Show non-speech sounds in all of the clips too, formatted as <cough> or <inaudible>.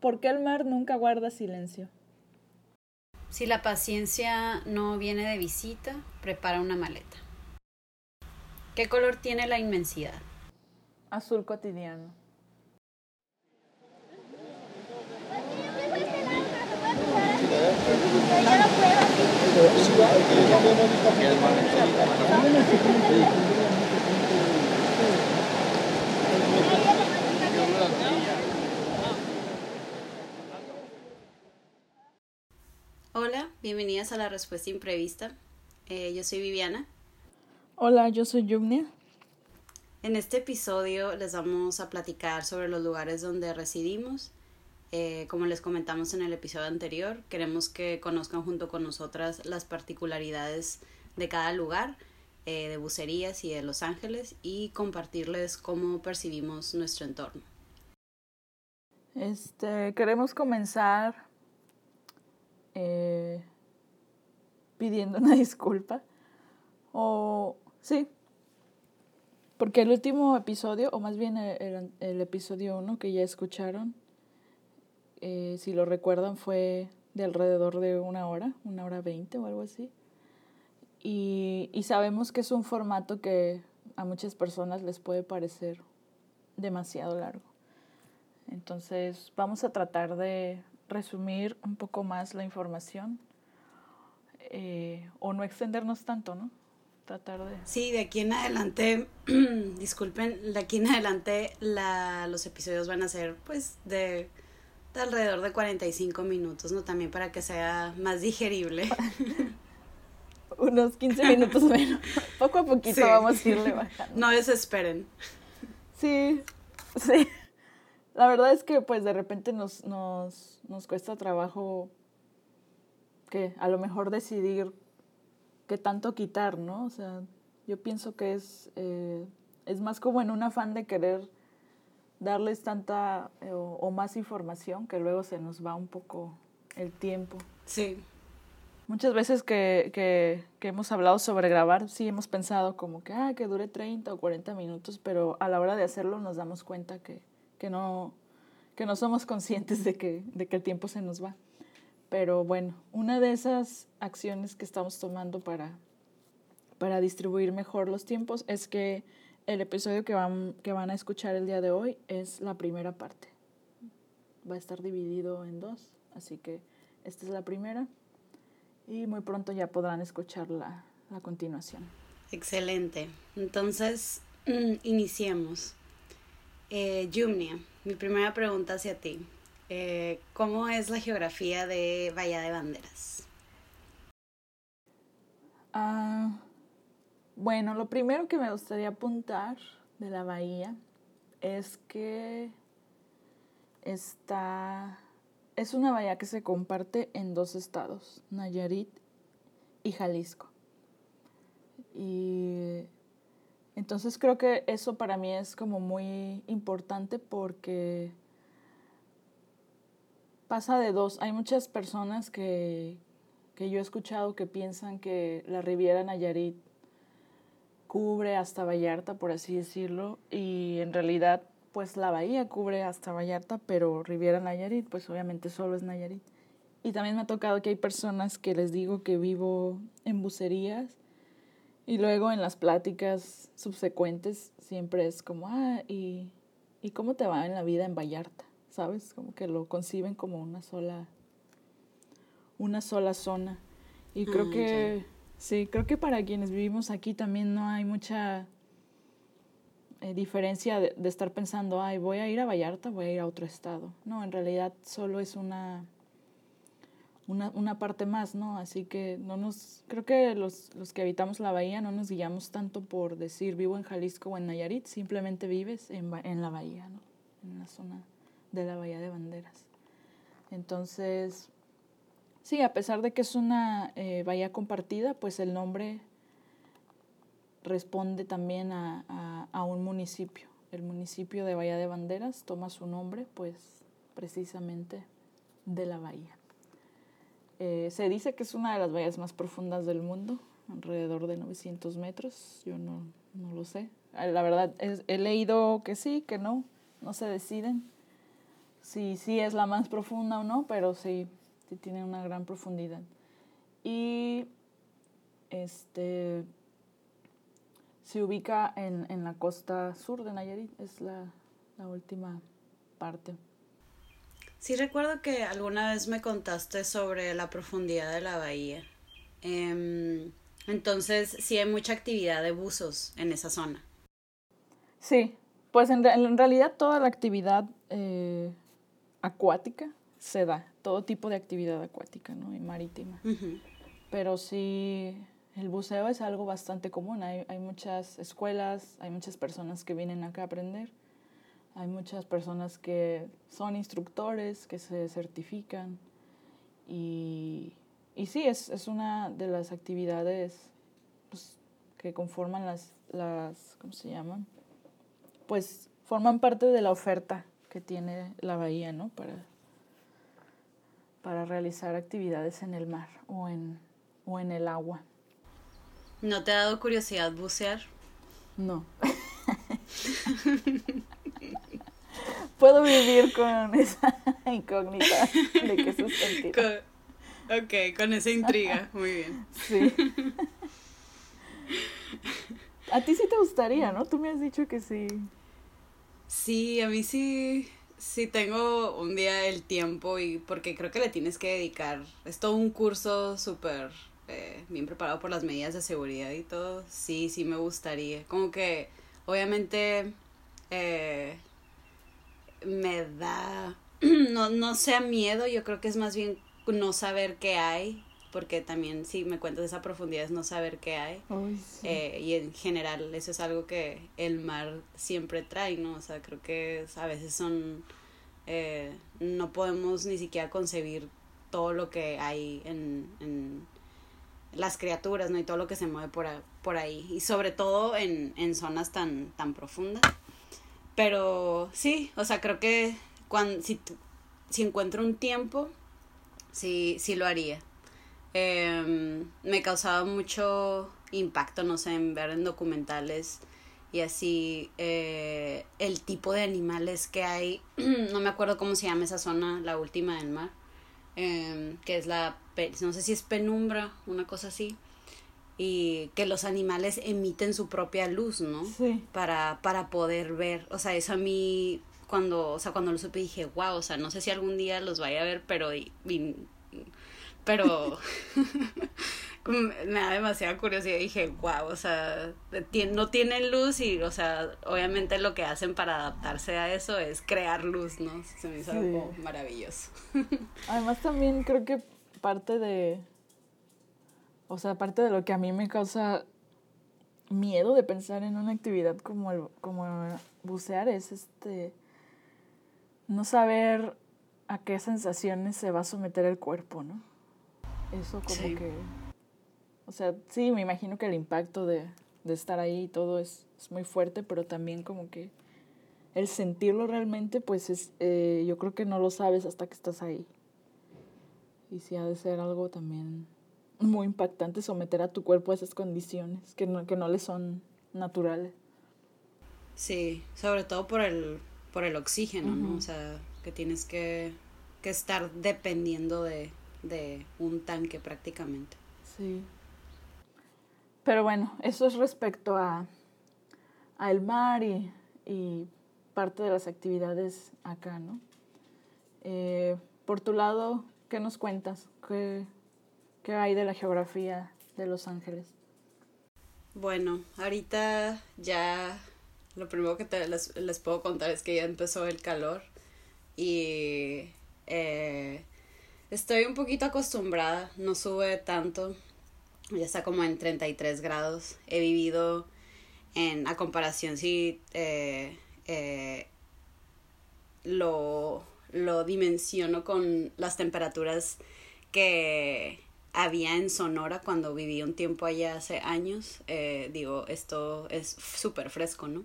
¿Por qué el mar nunca guarda silencio? Si la paciencia no viene de visita, prepara una maleta. ¿Qué color tiene la inmensidad? Azul cotidiano. Hola, bienvenidas a la respuesta imprevista. Eh, yo soy Viviana. Hola, yo soy Yugnia. En este episodio les vamos a platicar sobre los lugares donde residimos. Eh, como les comentamos en el episodio anterior, queremos que conozcan junto con nosotras las particularidades de cada lugar, eh, de Bucerías y de Los Ángeles, y compartirles cómo percibimos nuestro entorno. Este, queremos comenzar eh, pidiendo una <laughs> disculpa. O sí, porque el último episodio, o más bien el, el episodio 1 que ya escucharon, eh, si lo recuerdan, fue de alrededor de una hora, una hora veinte o algo así. Y, y sabemos que es un formato que a muchas personas les puede parecer demasiado largo. Entonces vamos a tratar de resumir un poco más la información eh, o no extendernos tanto, ¿no? Tratar de... Sí, de aquí en adelante, <clears throat> disculpen, de aquí en adelante la, los episodios van a ser pues de, de, alrededor de 45 minutos, ¿no? También para que sea más digerible. <laughs> Unos 15 minutos <laughs> menos. Poco a poquito sí. vamos a irle bajando. No desesperen. Sí, sí. La verdad es que pues de repente nos, nos, nos cuesta trabajo que a lo mejor decidir qué tanto quitar, ¿no? O sea, yo pienso que es, eh, es más como en un afán de querer darles tanta eh, o, o, más información que luego se nos va un poco el tiempo. Sí. Muchas veces que, que, que hemos hablado sobre grabar, sí hemos pensado como que, ah, que dure 30 o 40 minutos, pero a la hora de hacerlo nos damos cuenta que que no, que no somos conscientes de que, de que el tiempo se nos va. Pero bueno, una de esas acciones que estamos tomando para, para distribuir mejor los tiempos es que el episodio que van, que van a escuchar el día de hoy es la primera parte. Va a estar dividido en dos, así que esta es la primera y muy pronto ya podrán escuchar la, la continuación. Excelente. Entonces, <clears throat> iniciemos. Eh, Yumnia, mi primera pregunta hacia ti. Eh, ¿Cómo es la geografía de Bahía de Banderas? Uh, bueno, lo primero que me gustaría apuntar de la bahía es que está, es una bahía que se comparte en dos estados, Nayarit y Jalisco. Y entonces creo que eso para mí es como muy importante porque pasa de dos. Hay muchas personas que, que yo he escuchado que piensan que la Riviera Nayarit cubre hasta Vallarta, por así decirlo, y en realidad pues la bahía cubre hasta Vallarta, pero Riviera Nayarit pues obviamente solo es Nayarit. Y también me ha tocado que hay personas que les digo que vivo en bucerías y luego en las pláticas subsecuentes siempre es como, ah, ¿y, ¿y cómo te va en la vida en Vallarta? ¿Sabes? Como que lo conciben como una sola, una sola zona. Y creo Ah, que, sí, creo que para quienes vivimos aquí también no hay mucha eh, diferencia de, de estar pensando, ay, voy a ir a Vallarta, voy a ir a otro estado. No, en realidad solo es una, una, una parte más, ¿no? Así que no nos, creo que los, los que habitamos la bahía no nos guiamos tanto por decir vivo en Jalisco o en Nayarit, simplemente vives en, en la bahía, ¿no? En la zona de la bahía de banderas. Entonces, sí, a pesar de que es una eh, bahía compartida, pues el nombre responde también a, a, a un municipio. El municipio de Bahía de Banderas toma su nombre, pues, precisamente de la bahía. Eh, se dice que es una de las bahías más profundas del mundo, alrededor de 900 metros. Yo no, no lo sé. Eh, La verdad, es- he leído que sí, que no, no se deciden. si sí es la más profunda o no, pero sí, sí tiene una gran profundidad. Y este se ubica en, en la costa sur de Nayarit, es la, la última parte. Sí recuerdo que alguna vez me contaste sobre la profundidad de la bahía. Em, entonces, sí hay mucha actividad de buzos en esa zona. Sí, pues en, en realidad toda la actividad eh, acuática se da, todo tipo de actividad acuática ¿no? y marítima. Pero sí, el buceo es algo bastante común. Hay, hay muchas escuelas, hay muchas personas que vienen acá a aprender. Hay muchas personas que son instructores, que se certifican. Y, y sí, es, es, una de las actividades pues, que conforman las, las, ¿cómo se llaman? Pues forman parte de la oferta que tiene la bahía, ¿no? Para, para realizar actividades en el mar o en, o en el agua. ¿No te ha dado curiosidad bucear? No. <laughs> Puedo vivir con esa <laughs> incógnita de que eso es mentira. Con, ok, con esa intriga, muy bien. Sí. A ti sí te gustaría, ¿no? Tú me has dicho que sí. Sí, a mí sí, sí tengo un día el tiempo y porque creo que le tienes que dedicar, es todo un curso súper eh, bien preparado por las medidas de seguridad y todo, sí, sí me gustaría. Como que obviamente eh, me da, <clears throat> no, no sea miedo, yo creo que es más bien no saber qué hay, porque también si me cuentas esa profundidad es no saber qué hay. Sí. eh, y en general eso es algo que el mar siempre trae, ¿no? O sea, creo que a veces son, eh, no podemos ni siquiera concebir todo lo que hay en, en las criaturas, ¿no? Y todo lo que se mueve por, a, por ahí. Y sobre todo en, en zonas tan, tan profundas. Pero sí, o sea, creo que cuando, si, si encuentro un tiempo, sí, sí lo haría. Eh, me causaba mucho impacto, no sé, en ver en documentales y así eh, el tipo de animales que hay. <clears throat> no me acuerdo cómo se llama esa zona, la última del mar, eh, que es la, no sé si es penumbra, una cosa así y que los animales emiten su propia luz, ¿no? Sí. Para, para poder ver, o sea, eso a mí cuando, o sea, cuando lo supe dije, wow, o sea, no sé si algún día los vaya a ver, pero, y, y, pero <laughs> me da demasiada curiosidad, dije, wow, o sea, no tienen luz y, o sea, obviamente lo que hacen para adaptarse a eso es crear luz, ¿no? Se me hizo Sí. algo maravilloso. <laughs> Además también creo que parte de, o sea, parte de lo que a mí me causa miedo de pensar en una actividad como el, como bucear es este no saber a qué sensaciones se va a someter el cuerpo, ¿no? Eso como Sí. que, o sea, sí, me imagino que el impacto de, de estar ahí y todo es, es muy fuerte, pero también como que el sentirlo realmente, pues es, eh, yo creo que no lo sabes hasta que estás ahí. Y sí ha de ser algo también muy impactante someter a tu cuerpo a esas condiciones que no, que no le son naturales. Sí, sobre todo por el, por el oxígeno, ¿no? O sea, que tienes que, que estar dependiendo de, de un tanque prácticamente. Sí. Pero bueno, eso es respecto a, a el mar y, y parte de las actividades acá, ¿no? Eh, por tu lado, ¿qué nos cuentas? ¿Qué, ¿Qué hay de la geografía de Los Ángeles? Bueno, ahorita ya lo primero que te, les, puedo contar es que ya empezó el calor y eh, estoy un poquito acostumbrada, no sube tanto, ya está como en 33 grados. He vivido en, a comparación si eh, eh, lo, lo dimensiono con las temperaturas que había en Sonora cuando viví un tiempo allá hace años. Eh, digo, esto es súper fresco, ¿no?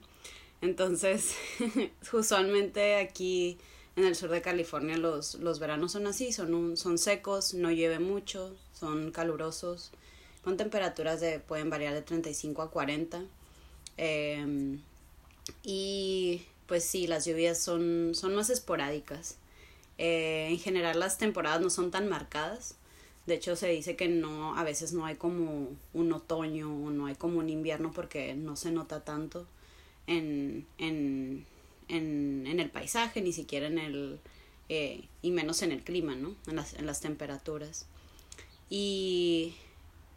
Entonces, <laughs> usualmente aquí en el sur de California los, los veranos son así, son, un, son secos, no llueve mucho, son calurosos, con temperaturas de, pueden variar de 35 a 40. Eh, y pues sí, las lluvias son, son más esporádicas. Eh, en general las temporadas no son tan marcadas. De hecho se dice que no, a veces no hay como un otoño o no hay como un invierno porque no se nota tanto en, en, en, en el paisaje, ni siquiera en el, eh, y menos en el clima, ¿no? En las, en las temperaturas. Y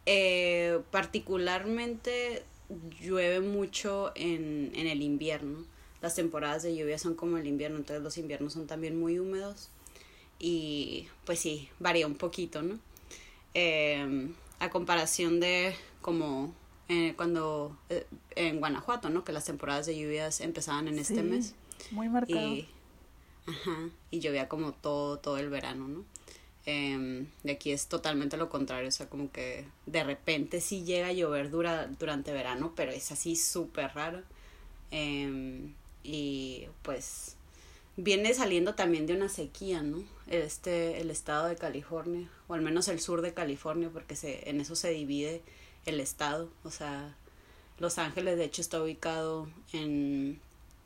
eh, particularmente llueve mucho en, en el invierno. Las temporadas de lluvia son como el invierno, entonces los inviernos son también muy húmedos. Y pues sí, varía un poquito, ¿no? Eh, a comparación de como eh, cuando eh, en Guanajuato, ¿no? Que las temporadas de lluvias empezaban en este mes. Muy marcado. Y, ajá, y llovía como todo, todo el verano, ¿no? Em, de aquí es totalmente lo contrario, o sea, como que de repente sí llega a llover dura, durante verano, pero es así súper raro. Em, y pues viene saliendo también de una sequía, ¿no? Este, el estado de California, o al menos el sur de California, porque se, en eso se divide el estado, o sea, Los Ángeles de hecho está ubicado en,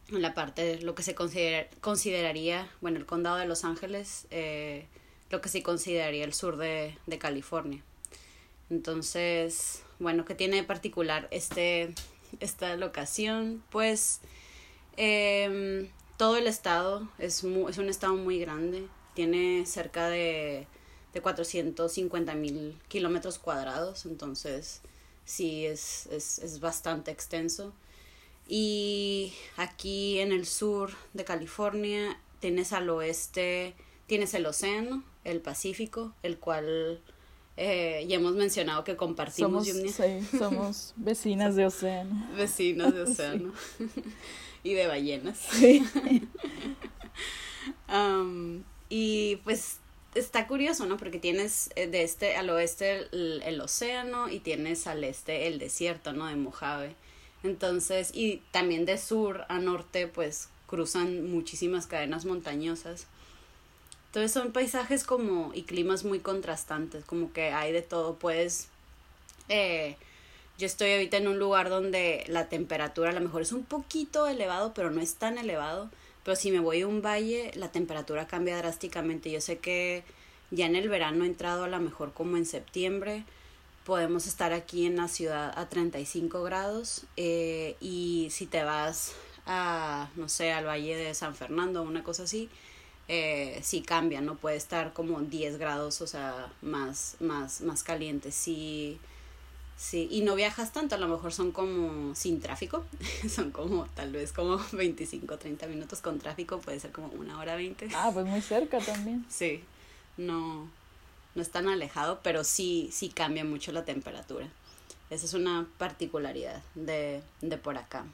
en la parte de lo que se considera, consideraría, bueno, el condado de Los Ángeles, eh, lo que se consideraría el sur de, de California. Entonces, bueno, ¿qué tiene de particular este, esta locación? Pues eh, todo el estado es, es un estado muy grande, tiene cerca de, de 450 mil kilómetros cuadrados, entonces sí es, es, es bastante extenso. Y aquí en el sur de California tienes al oeste, tienes el océano, el Pacífico, el cual eh, ya hemos mencionado que compartimos. Somos, sí, somos <laughs> vecinas de océano. Vecinos de <laughs> océano <laughs> <laughs> y de ballenas. <laughs> Sí. <laughs> Um, y pues está curioso, ¿no? Porque tienes eh, de este al oeste el, el océano y tienes al este el desierto, ¿no? De Mojave. Entonces, y también de sur a norte, pues cruzan muchísimas cadenas montañosas. Entonces son paisajes como y climas muy contrastantes, como que hay de todo, pues eh, yo estoy ahorita en un lugar donde la temperatura a lo mejor es un poquito elevado, pero no es tan elevado. Pero si me voy a un valle, la temperatura cambia drásticamente. Yo sé que ya en el verano he entrado a lo mejor como en septiembre. Podemos estar aquí en la ciudad a 35 grados. Eh, y si te vas a, no sé, al valle de San Fernando o una cosa así, eh, sí cambia, ¿no? Puede estar como 10 grados, o sea, más, más, más caliente. Sí, sí. Y no viajas tanto, a lo mejor son como sin tráfico. <laughs> son como, tal vez como <laughs> 25, 30 minutos con tráfico, puede ser como una hora 20. Ah, pues muy cerca también. <laughs> Sí, no, no es tan alejado, pero sí, sí cambia mucho la temperatura. Esa es una particularidad de, de por acá.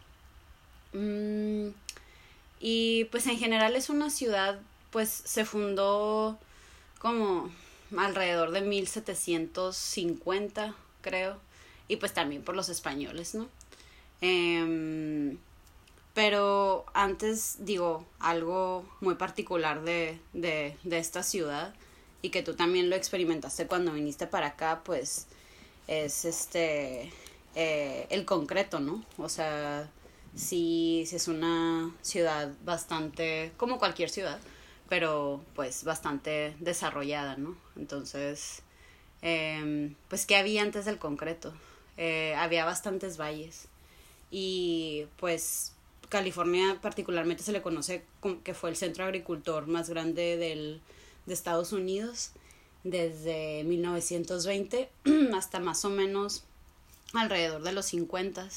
Mm, y pues en general es una ciudad, pues se fundó como alrededor de 1750, creo, y pues también por los españoles, ¿no? Em, pero antes, digo, algo muy particular de, de, de esta ciudad y que tú también lo experimentaste cuando viniste para acá, pues es este, eh, el concreto, ¿no? O sea, sí, sí es una ciudad bastante, como cualquier ciudad, pero pues bastante desarrollada, ¿no? Entonces, eh, pues, ¿qué había antes del concreto? Eh, había bastantes valles. Y pues California particularmente se le conoce como que fue el centro agricultor más grande del, de Estados Unidos desde 1920 <clears throat> hasta más o menos alrededor de los 50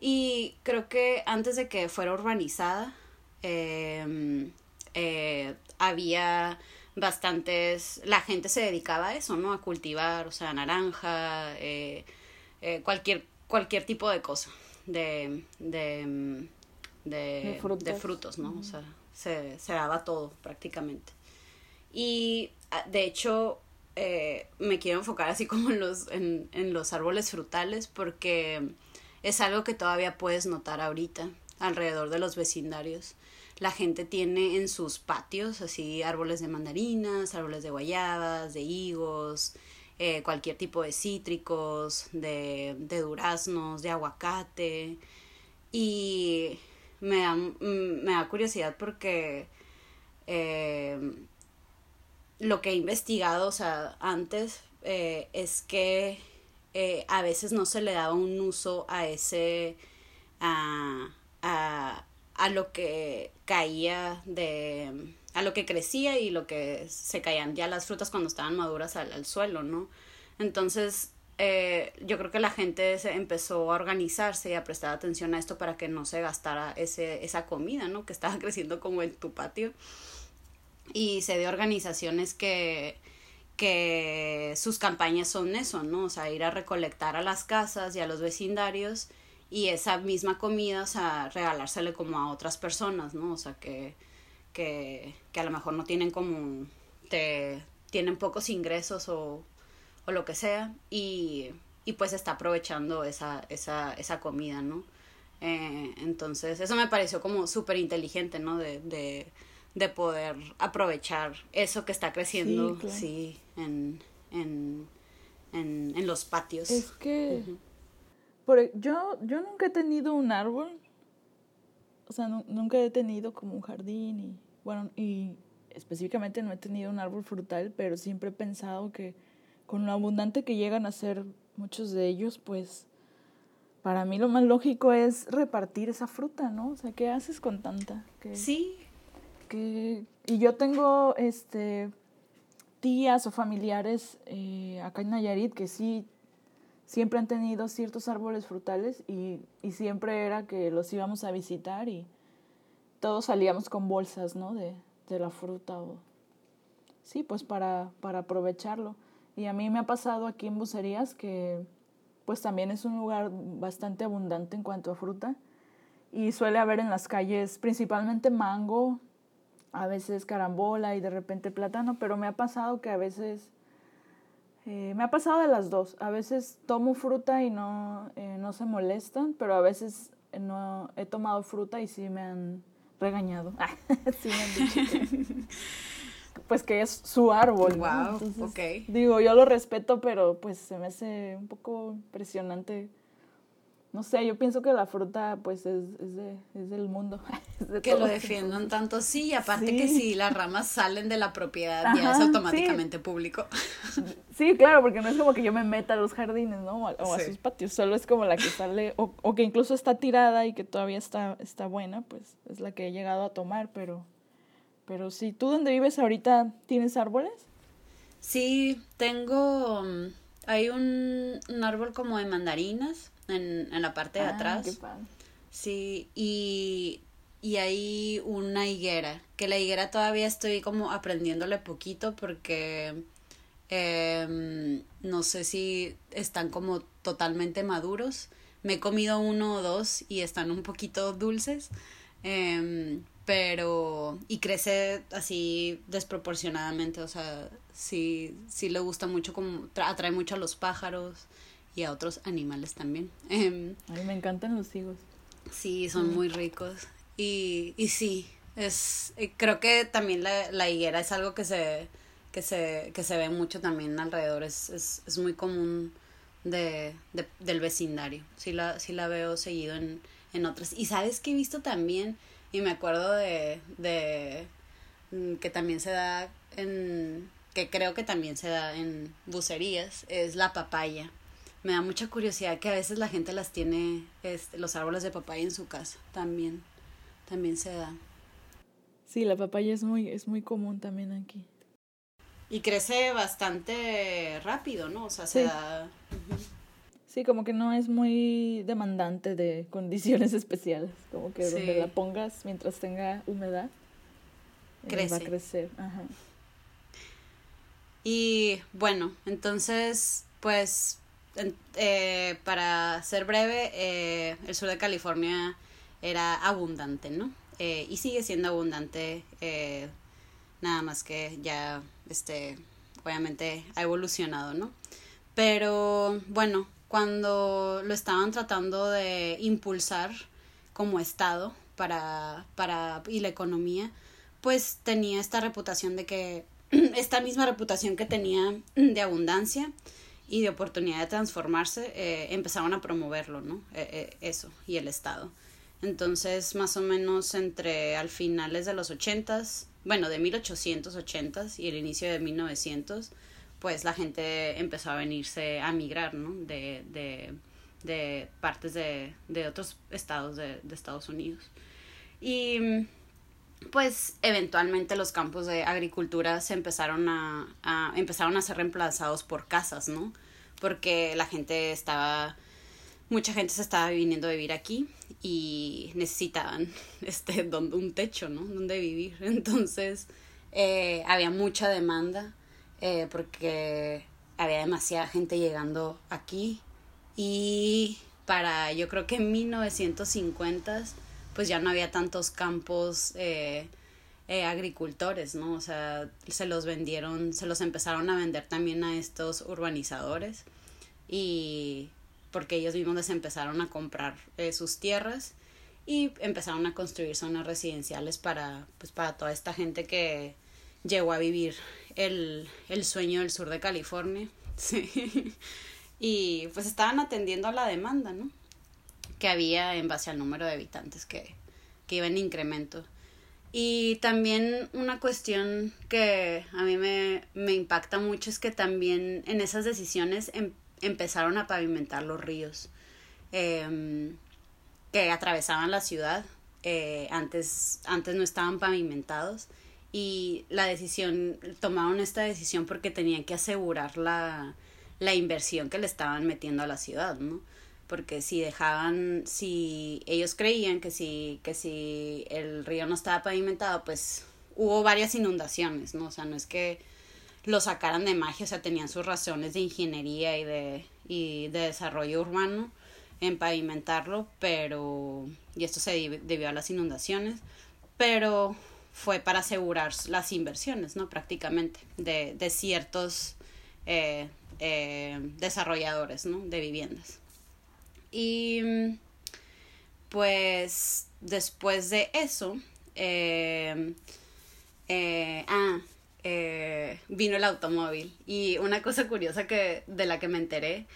y creo que antes de que fuera urbanizada eh, eh, había bastantes la gente se dedicaba a eso no a cultivar o sea naranja eh, eh, cualquier cualquier tipo de cosa de de, de, De frutos. de frutos no o sea se, se daba todo prácticamente. Y ah, de hecho eh, me quiero enfocar así como en los en, en los árboles frutales porque es algo que todavía puedes notar ahorita alrededor de los vecindarios. La gente tiene en sus patios así árboles de mandarinas, árboles de guayabas, de higos, eh, cualquier tipo de cítricos, de, de duraznos, de aguacate. Y me da, me da curiosidad porque eh, lo que he investigado, o sea, antes, eh, es que a veces no se le daba un uso a ese, a, a, a lo que caía de, a lo que crecía y lo que se caían ya las frutas cuando estaban maduras al, al suelo, ¿no? Entonces, eh, yo creo que la gente se empezó a organizarse y a prestar atención a esto para que no se gastara ese, esa comida, ¿no? Que estaba <laughs> creciendo como en tu patio. Y se dio organizaciones que, que sus campañas son eso, ¿no? O sea, ir a recolectar a las casas y a los vecindarios y esa misma comida, o sea, regalársele como a otras personas, ¿no? O sea, que, que, que a lo mejor no tienen como, te, tienen pocos ingresos o o lo que sea y, y pues está aprovechando esa, esa, esa comida, ¿no? Eh, entonces, eso me pareció como súper inteligente, ¿no? De, de, de, poder aprovechar eso que está creciendo, sí, en, en, en, en, los patios. Es que por, e, yo, yo nunca he tenido un árbol, o sea, nunca he tenido como un jardín y, bueno, y específicamente no he tenido un árbol frutal, pero siempre he pensado que con lo abundante que llegan a ser muchos de ellos, pues para mí lo más lógico es repartir esa fruta, ¿no? O sea, ¿qué haces con tanta? sí. Que, y yo tengo este, tías o familiares eh, acá en Nayarit que sí siempre han tenido ciertos árboles frutales y, y, siempre era que los íbamos a visitar y todos salíamos con bolsas, ¿no? De, de la fruta o... Sí, pues para, para aprovecharlo. Y a mí me ha pasado aquí en Bucerías que pues también es un lugar bastante abundante en cuanto a fruta y suele haber en las calles principalmente mango, a veces carambola y de repente plátano, pero me ha pasado que a veces, eh, me ha pasado de las dos, a veces tomo fruta y no, eh, no se molestan, pero a veces no he tomado fruta y sí me han regañado, <laughs> sí me han dicho <laughs> pues que es su árbol. Wow, Digo, yo lo respeto, pero pues se me hace un poco impresionante. No sé, yo pienso que la fruta pues es, es, de, es del mundo. <laughs> que lo defiendan tanto, sí, y aparte que si las ramas salen de la propiedad ya es automáticamente público. <laughs> Sí, claro, porque no es como que yo me meta a los jardines, ¿no? O a, sus patios, solo es como la que sale, o, o, que incluso está tirada y que todavía está, está buena, pues es la que he llegado a tomar, pero pero sí, ¿tú dónde vives ahorita tienes árboles? Sí, tengo, mm, hay un, árbol como de mandarinas en, en la parte de ah, atrás. Qué Sí, y, y hay una higuera, que la higuera todavía estoy como aprendiéndole poquito porque em, no sé si están como totalmente maduros. Me he comido uno o dos y están un poquito dulces. Eh, pero y crece así desproporcionadamente, o sea, sí, sí le gusta mucho, como atrae mucho a los pájaros y a otros animales también. <laughs> Em, a mí me encantan los higos. Sí, son muy ricos. Y, y sí, es, eh, creo que también la, la higuera es algo que se, que se, que se ve mucho también alrededor, es, es, es muy común de, de, del vecindario, sí la, sí la veo seguido en, en otras. Y sabes que he visto también y me acuerdo de, de mm, que también se da en, que creo que también se da en bucerías, es la papaya. Me da mucha curiosidad que a veces la gente las tiene, este, los árboles de papaya en su casa, también, también se da. Sí, la papaya es muy, es muy común también aquí. Y crece bastante rápido, ¿no? O sea, se da... Sí, como que no es muy demandante de condiciones <laughs> especiales. Como que donde la pongas mientras tenga humedad, eh, va a crecer. Ajá. Y bueno, entonces, pues, eh, para ser breve, eh, el sur de California era abundante, ¿no? y sigue siendo abundante, nada más que ya, este, obviamente ha evolucionado, ¿no? Pero bueno, cuando lo estaban tratando de impulsar como Estado para, para, y la economía, pues tenía esta reputación de que, <clears throat> esta misma reputación que tenía de abundancia y de oportunidad de transformarse, eh, empezaron a promoverlo, ¿no? Eh, eh, eso, y el Estado. Entonces, más o menos entre al finales de los ochentas, bueno, de 1880 y el inicio de 1900, pues la gente empezó a venirse a migrar, ¿no? De, de, de partes de, de otros estados de, de Estados Unidos. Y pues eventualmente los campos de agricultura se empezaron a, a, empezaron a ser reemplazados por casas, ¿no? Porque la gente estaba mucha gente se estaba viniendo a vivir aquí y necesitaban <laughs> este donde un techo, ¿no? Donde vivir. <laughs> Entonces eh, había mucha demanda eh, porque había demasiada gente llegando aquí y para yo creo que en 1950 pues ya no había tantos campos eh, eh, agricultores, ¿no? O sea, se los vendieron, se los empezaron a vender también a estos urbanizadores y porque ellos mismos les empezaron a comprar eh, sus tierras y empezaron a construir zonas residenciales para, pues, para toda esta gente que llegó a vivir el, el sueño del sur de California. <laughs> Sí. Y pues estaban atendiendo a la demanda, ¿no? Que había en base al número de habitantes que, que iba en incremento. Y también una cuestión que a mí me, me impacta mucho es que también en esas decisiones em, empezaron a pavimentar los ríos eh, que atravesaban la ciudad. Eh, antes, antes no estaban pavimentados y la decisión, tomaron esta decisión porque tenían que asegurar la, la inversión que le estaban metiendo a la ciudad. Porque si dejaban, si ellos creían que si, que si el río no estaba pavimentado, pues hubo varias inundaciones, ¿no? O sea, no es que lo sacaran de magia, o sea, tenían sus razones de ingeniería y de, y de desarrollo urbano en pavimentarlo, pero, y esto se debió a las inundaciones, pero fue para asegurar las inversiones, ¿no? Prácticamente, de, de ciertos eh, eh, desarrolladores, ¿no? De viviendas. Y pues después de eso, eh, eh, ah, eh, vino el automóvil. Y una cosa curiosa que, de la que me enteré,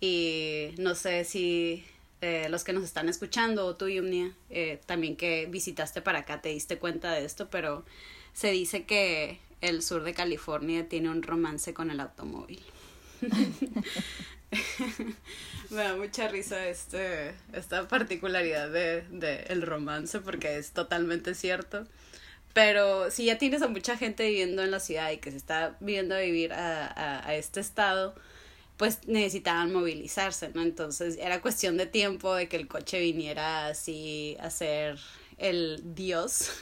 y no sé si eh, los que nos están escuchando, o tú, Yumnia, eh, también que visitaste para acá, te diste cuenta de esto, pero se dice que el sur de California tiene un romance con el automóvil. <laughs> <laughs> Me da mucha risa este, esta particularidad de, de el romance porque es totalmente cierto. Pero si ya tienes a mucha gente viviendo en la ciudad y que se está viviendo a vivir a, a, a este estado, pues necesitaban movilizarse, ¿no? Entonces era cuestión de tiempo de que el coche viniera así a ser el dios.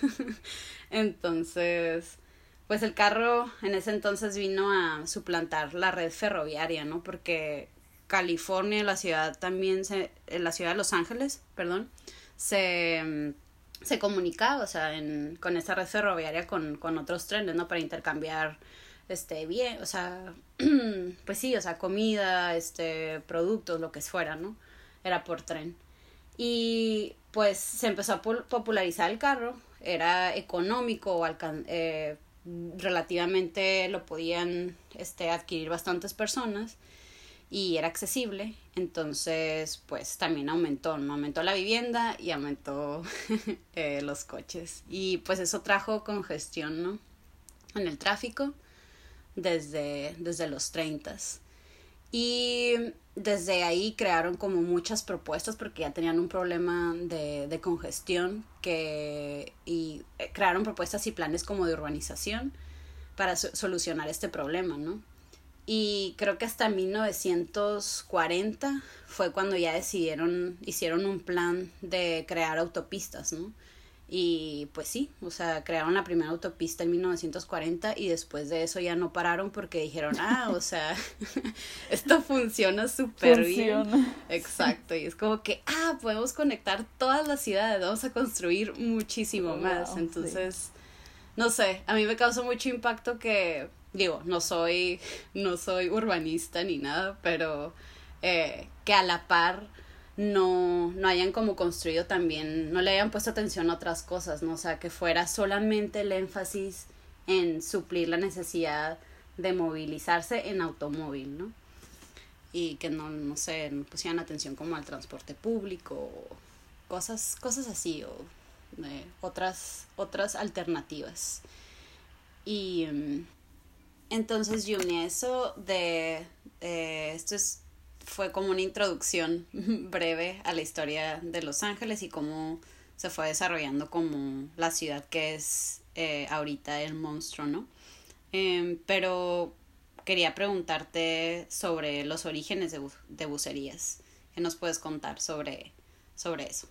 <laughs> entonces, pues el carro en ese entonces vino a suplantar la red ferroviaria, ¿no? Porque California, la ciudad también, se, la ciudad de Los Ángeles, perdón, se, se comunicaba, o sea, en, con esta red ferroviaria con, con otros trenes, ¿no? Para intercambiar, este, bien, o sea, <clears throat> pues sí, o sea, comida, este, productos, lo que fuera, ¿no? Era por tren. Y pues se empezó a popularizar el carro, era económico, alcan eh, relativamente lo podían este, adquirir bastantes personas y era accesible, entonces pues también aumentó. Aumentó la vivienda y aumentó <laughs> eh, los coches y pues eso trajo congestión, ¿no? En el tráfico desde, desde los 30 y desde ahí crearon como muchas propuestas porque ya tenían un problema de, de congestión que, y crearon propuestas y planes como de urbanización para so solucionar este problema, ¿no? Y creo que hasta 1940 fue cuando ya decidieron, hicieron un plan de crear autopistas, ¿no? Y pues sí, o sea, crearon la primera autopista en 1940 y después de eso ya no pararon porque dijeron, ah, o sea, <laughs> esto funciona súper bien. Exacto, y es como que, ah, podemos conectar todas las ciudades, vamos a construir muchísimo oh, más. Wow, Entonces, sí. no sé, a mí me causó mucho impacto que, digo, no soy, no soy urbanista ni nada, pero eh, que a la par no, no hayan como construido también, no le hayan puesto atención a otras cosas, ¿no? O sea, que fuera solamente el énfasis en suplir la necesidad de movilizarse en automóvil, ¿no? Y que no, no sé, no pusieran atención como al transporte público, cosas, cosas así, o eh, otras, otras alternativas. Y mm, entonces, Yumi, eso de, esto es, fue como una introducción <laughs> breve a la historia de Los Ángeles y cómo se fue desarrollando como la ciudad que es eh, ahorita el monstruo, ¿no? Em, pero quería preguntarte sobre los orígenes de, de bucerías. ¿Qué nos puedes contar sobre, sobre eso?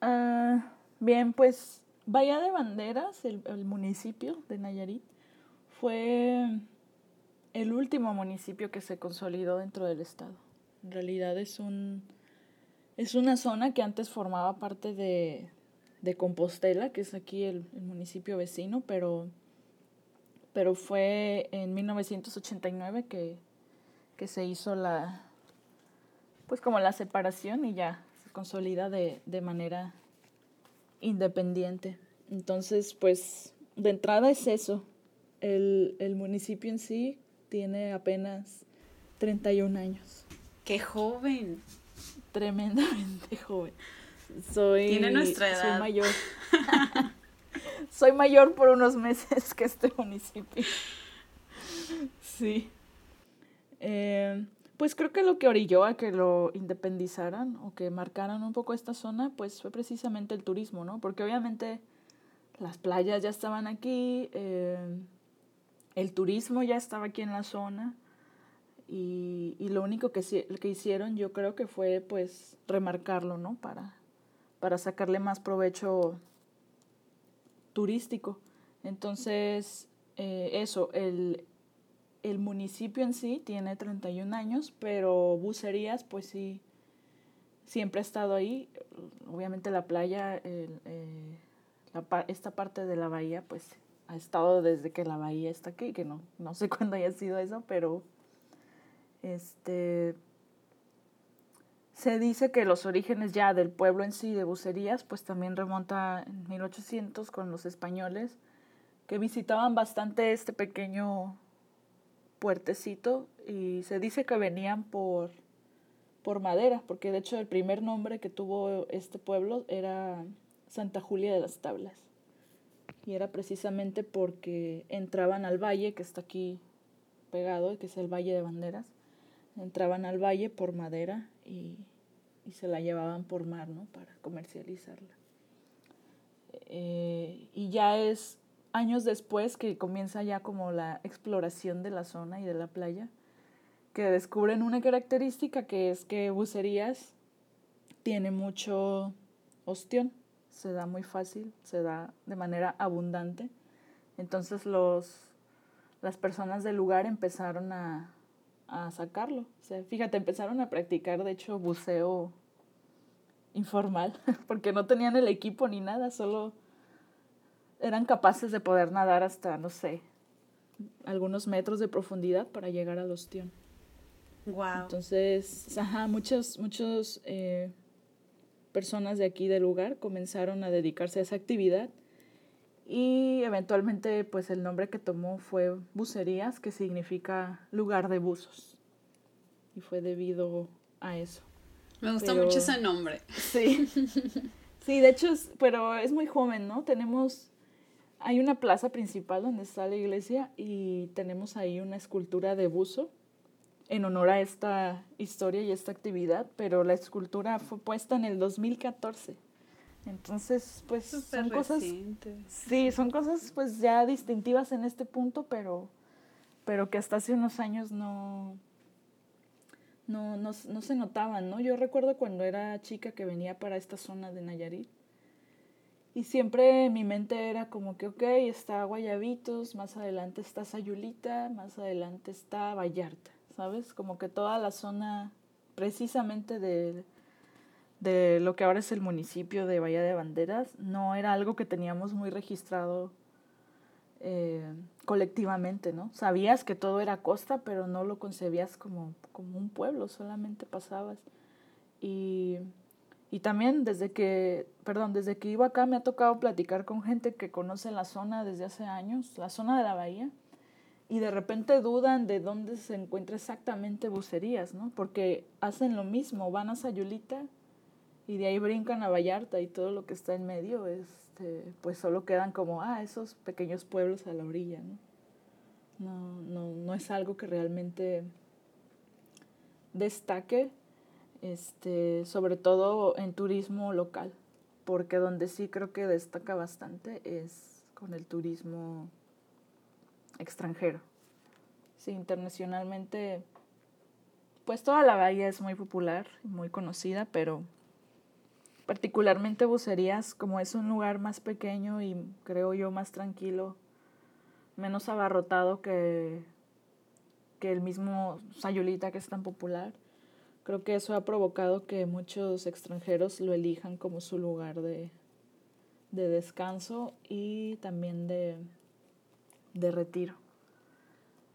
Ah, bien, pues Bahía de Banderas, el, municipio de Nayarit, fue el último municipio que se consolidó dentro del estado. En realidad es un es una zona que antes formaba parte de, de Compostela, que es aquí el, el, municipio vecino, pero, pero fue en 1989 que, que se hizo la, pues como la separación y ya se consolida de, de manera independiente. Entonces, pues de entrada es eso. El, el municipio en sí tiene apenas 31 años. ¡Qué joven! Tremendamente <laughs> joven. Soy, Tiene nuestra edad. Soy mayor. <laughs> soy mayor por unos meses <laughs> que este municipio. Sí. Eh, pues creo que lo que orilló a que lo independizaran o que marcaran un poco esta zona, pues fue precisamente el turismo, ¿no? Porque obviamente las playas ya estaban aquí, eh, el turismo ya estaba aquí en la zona y, y lo único que, que hicieron yo creo que fue pues remarcarlo, ¿no? Para, para sacarle más provecho turístico. Entonces, eh, eso, el, el municipio en sí tiene 31 años, pero Bucerías, pues sí, siempre ha estado ahí. Obviamente la playa, eh, esta parte de la bahía, pues ha estado desde que la bahía está aquí, que no, no sé <laughs> cuándo haya sido eso, pero este se dice que los orígenes ya del pueblo en sí de Bucerías, pues también remonta en 1800 con los españoles que visitaban bastante este pequeño puertecito y se dice que venían por, por madera, porque de hecho el primer nombre que tuvo este pueblo era Santa Julia de las Tablas. Y era precisamente porque entraban al valle, que está aquí pegado, que es el Valle de Banderas. Entraban al valle por madera y, y se la llevaban por mar, ¿no? Para comercializarla. Eh, y ya es años después que comienza ya como la exploración de la zona y de la playa, que descubren una característica que es que Bucerías tiene mucho ostión, se da muy fácil, se da de manera abundante. Entonces los, las personas del lugar empezaron a, a sacarlo. O sea, fíjate, empezaron a practicar, de hecho, buceo informal, <laughs> porque no tenían el equipo ni nada, solo eran capaces de poder nadar hasta, no sé, algunos metros de profundidad para llegar al ostión. Wow. Entonces, ajá, muchos, muchos eh, personas de aquí del lugar comenzaron a dedicarse a esa actividad y eventualmente pues el nombre que tomó fue Bucerías, que significa lugar de buzos. Y fue debido a eso. Me gusta mucho ese nombre. Sí. <laughs> Sí, de hecho, pero es muy joven, ¿no? Tenemos hay una plaza principal donde está la iglesia y tenemos ahí una escultura de buzo en honor a esta historia y esta actividad, pero la escultura fue puesta en el 2014. Entonces, pues son cosas Sí, son cosas pues ya distintivas en este punto, pero pero que hasta hace unos años no no, no, no se notaban, ¿no? Yo recuerdo cuando era chica que venía para esta zona de Nayarit y siempre mi mente era como que, ok, está Guayabitos, más adelante está Sayulita, más adelante está Vallarta, ¿sabes? Como que toda la zona precisamente de, de lo que ahora es el municipio de Bahía de Banderas no era algo que teníamos muy registrado eh, colectivamente, ¿no? Sabías que todo era costa, pero no lo concebías como, como un pueblo, solamente pasabas. Y y también desde que, perdón, desde que iba acá me ha tocado platicar con gente que conoce la zona desde hace años, la zona de la bahía, y de repente dudan de dónde se encuentra exactamente Bucerías, ¿no? Porque hacen lo mismo, van a Sayulita y de ahí brincan a Vallarta y todo lo que está en medio es este, pues solo quedan como, ah, esos pequeños pueblos a la orilla, ¿no? No, no, no es algo que realmente destaque, este, sobre todo en turismo local, porque donde sí creo que destaca bastante es con el turismo extranjero. Sí, internacionalmente, pues toda la bahía es muy popular, muy conocida, pero particularmente Bucerías, como es un lugar más pequeño y creo yo más tranquilo, menos abarrotado que, que el mismo Sayulita que es tan popular. Creo que eso ha provocado que muchos extranjeros lo elijan como su lugar de, de descanso y también de, de retiro.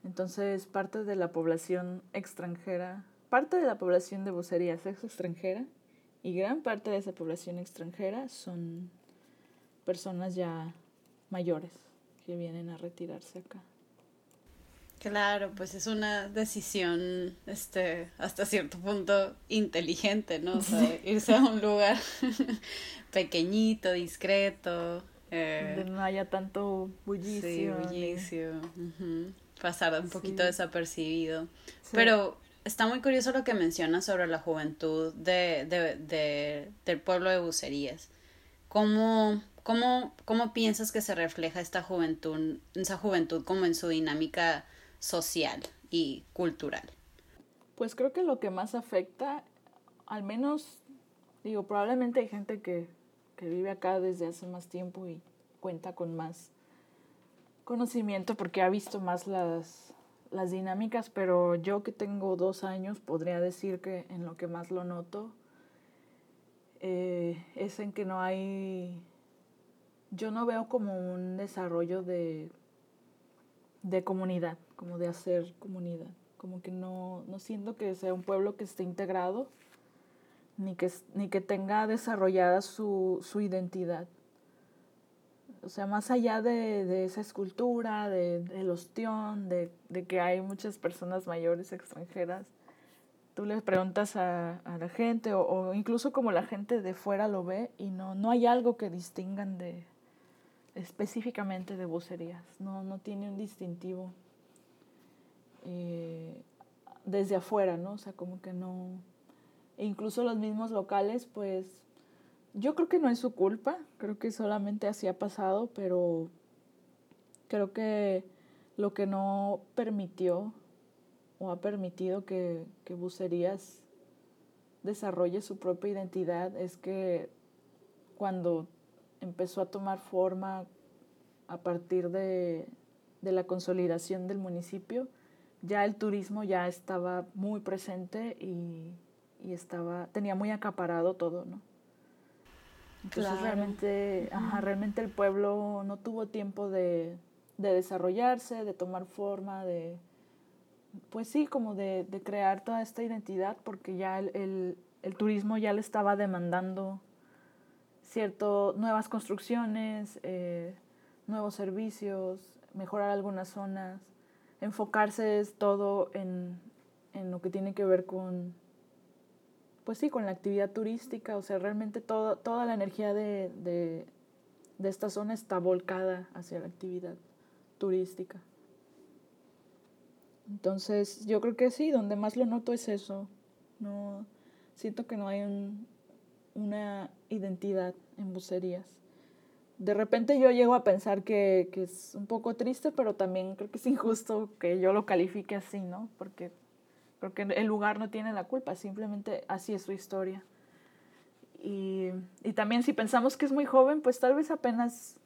Entonces, parte de la población extranjera, parte de la población de vocerías es extranjera y gran parte de esa población extranjera son personas ya mayores que vienen a retirarse acá. Claro, pues es una decisión, este, hasta cierto punto inteligente, ¿no? O sea, irse a un lugar <laughs> pequeñito, discreto. Eh, Donde no haya tanto bullicio. Sí, bullicio. Pasar un poquito desapercibido. Pero está muy curioso lo que mencionas sobre la juventud de, de, de, del pueblo de Bucerías. ¿Cómo, cómo, ¿Cómo piensas que se refleja esta juventud, esa juventud como en su dinámica social y cultural? Pues creo que lo que más afecta, al menos, digo, probablemente hay gente que, que vive acá desde hace más tiempo y cuenta con más conocimiento porque ha visto más las, las dinámicas, pero yo que tengo dos años podría decir que en lo que más lo noto eh, es en que no hay, yo no veo como un desarrollo de, de comunidad como de hacer comunidad. Como que no, no siento que sea un pueblo que esté integrado, ni que, ni que tenga desarrollada su, su identidad. O sea, más allá de, de esa escultura, de, del ostión, de, de, que hay muchas personas mayores extranjeras, tú les preguntas a, a la gente, o, o, incluso como la gente de fuera lo ve, y no, no hay algo que distingan de específicamente de vocerías, no, no tiene un distintivo eh, desde afuera, ¿no? O sea, como que no... E incluso los mismos locales, pues yo creo que no es su culpa, creo que solamente así ha pasado, pero creo que lo que no permitió o ha permitido que, que Bucerías desarrolle su propia identidad es que cuando empezó a tomar forma a partir de, de la consolidación del municipio, ya el turismo ya estaba muy presente y, y estaba, tenía muy acaparado todo, ¿no? Entonces realmente, ajá, realmente el pueblo no tuvo tiempo de, de, desarrollarse, de tomar forma, de, pues sí, como de, de crear toda esta identidad, porque ya el, el, el, turismo ya le estaba demandando cierto, nuevas construcciones, eh, nuevos servicios, mejorar algunas zonas enfocarse es todo en, en, lo que tiene que ver con, pues sí, con la actividad turística, o sea, realmente toda la energía de, de, de esta zona está volcada hacia la actividad turística. Entonces, yo creo que sí, donde más lo noto es eso. No, siento que no hay un, una identidad en bucerías de repente yo llego a pensar que, que, es un poco triste, pero también creo que es injusto que yo lo califique así, ¿no? Porque creo que el lugar no tiene la culpa, simplemente así es su historia. Y, y también si pensamos que es muy joven, pues tal vez apenas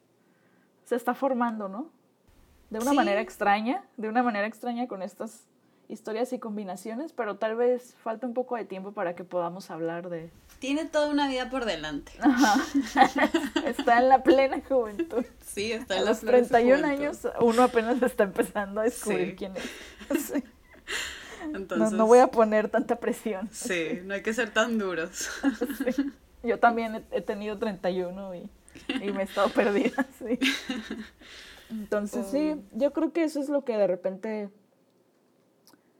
se está formando, ¿no? De una sí. manera extraña, de una manera extraña con estas historias y combinaciones, pero tal vez falta un poco de tiempo para que podamos hablar de, tiene toda una vida por delante. Ajá. <laughs> Está en la plena juventud. Sí, está en a la los 31 años uno apenas está empezando a descubrir Sí. quién es. <laughs> Sí. Entonces, No, no voy a poner tanta presión. Sí, no hay que ser tan duros. Sí. Yo también he, he tenido 31 y, y me he estado perdida. Sí. <laughs> Entonces, sí, Oh. yo creo que eso es lo que de repente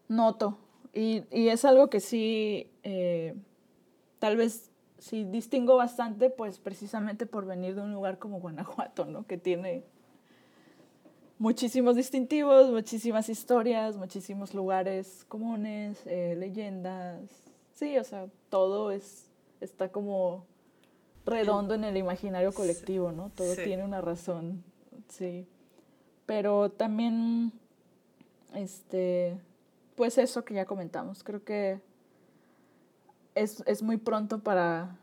noto. Y, y es algo que sí, eh, tal vez sí distingo bastante, pues precisamente por venir de un lugar como Guanajuato, ¿no? Que tiene muchísimos distintivos, muchísimas historias, muchísimos lugares comunes, eh, leyendas. Sí, o sea, todo es, está como redondo en el imaginario colectivo, ¿no? Todo tiene una razón, sí. Pero también, este, pues eso que ya comentamos, creo que es, es muy pronto para,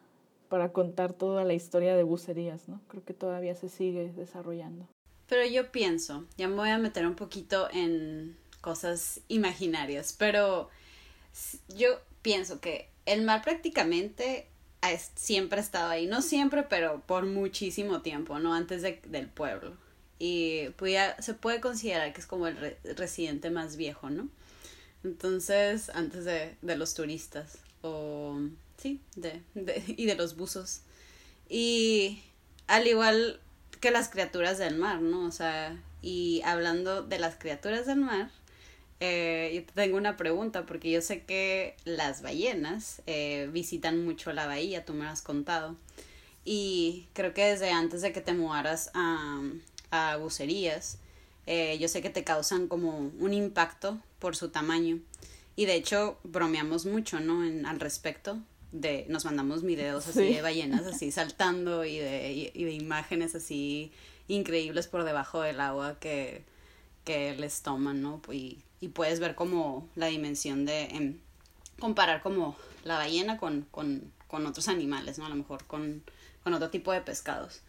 para contar toda la historia de bucerías, ¿no? Creo que todavía se sigue desarrollando. Pero yo pienso, ya me voy a meter un poquito en cosas imaginarias, pero yo pienso que el mar prácticamente siempre ha estado ahí, no siempre, pero por muchísimo tiempo, ¿no? Antes de, del pueblo. Y se puede considerar que es como el residente más viejo, ¿no? Entonces, antes de, de los turistas, o sí, de, de, y de los buzos. Y al igual que las criaturas del mar, ¿no? O sea, y hablando de las criaturas del mar, eh, yo tengo una pregunta porque yo sé que las ballenas eh, visitan mucho la bahía, tú me lo has contado. Y creo que desde antes de que te mudaras a, a bucerías, eh, yo sé que te causan como un impacto por su tamaño. Y de hecho bromeamos mucho, ¿no? En, al respecto. De, nos mandamos videos así de ballenas así saltando y de, y de imágenes así increíbles por debajo del agua que, que les toman, ¿no? Y y puedes ver como la dimensión de em, comparar como la ballena con, con, con, otros animales, ¿no? A lo mejor con, con otro tipo de pescados.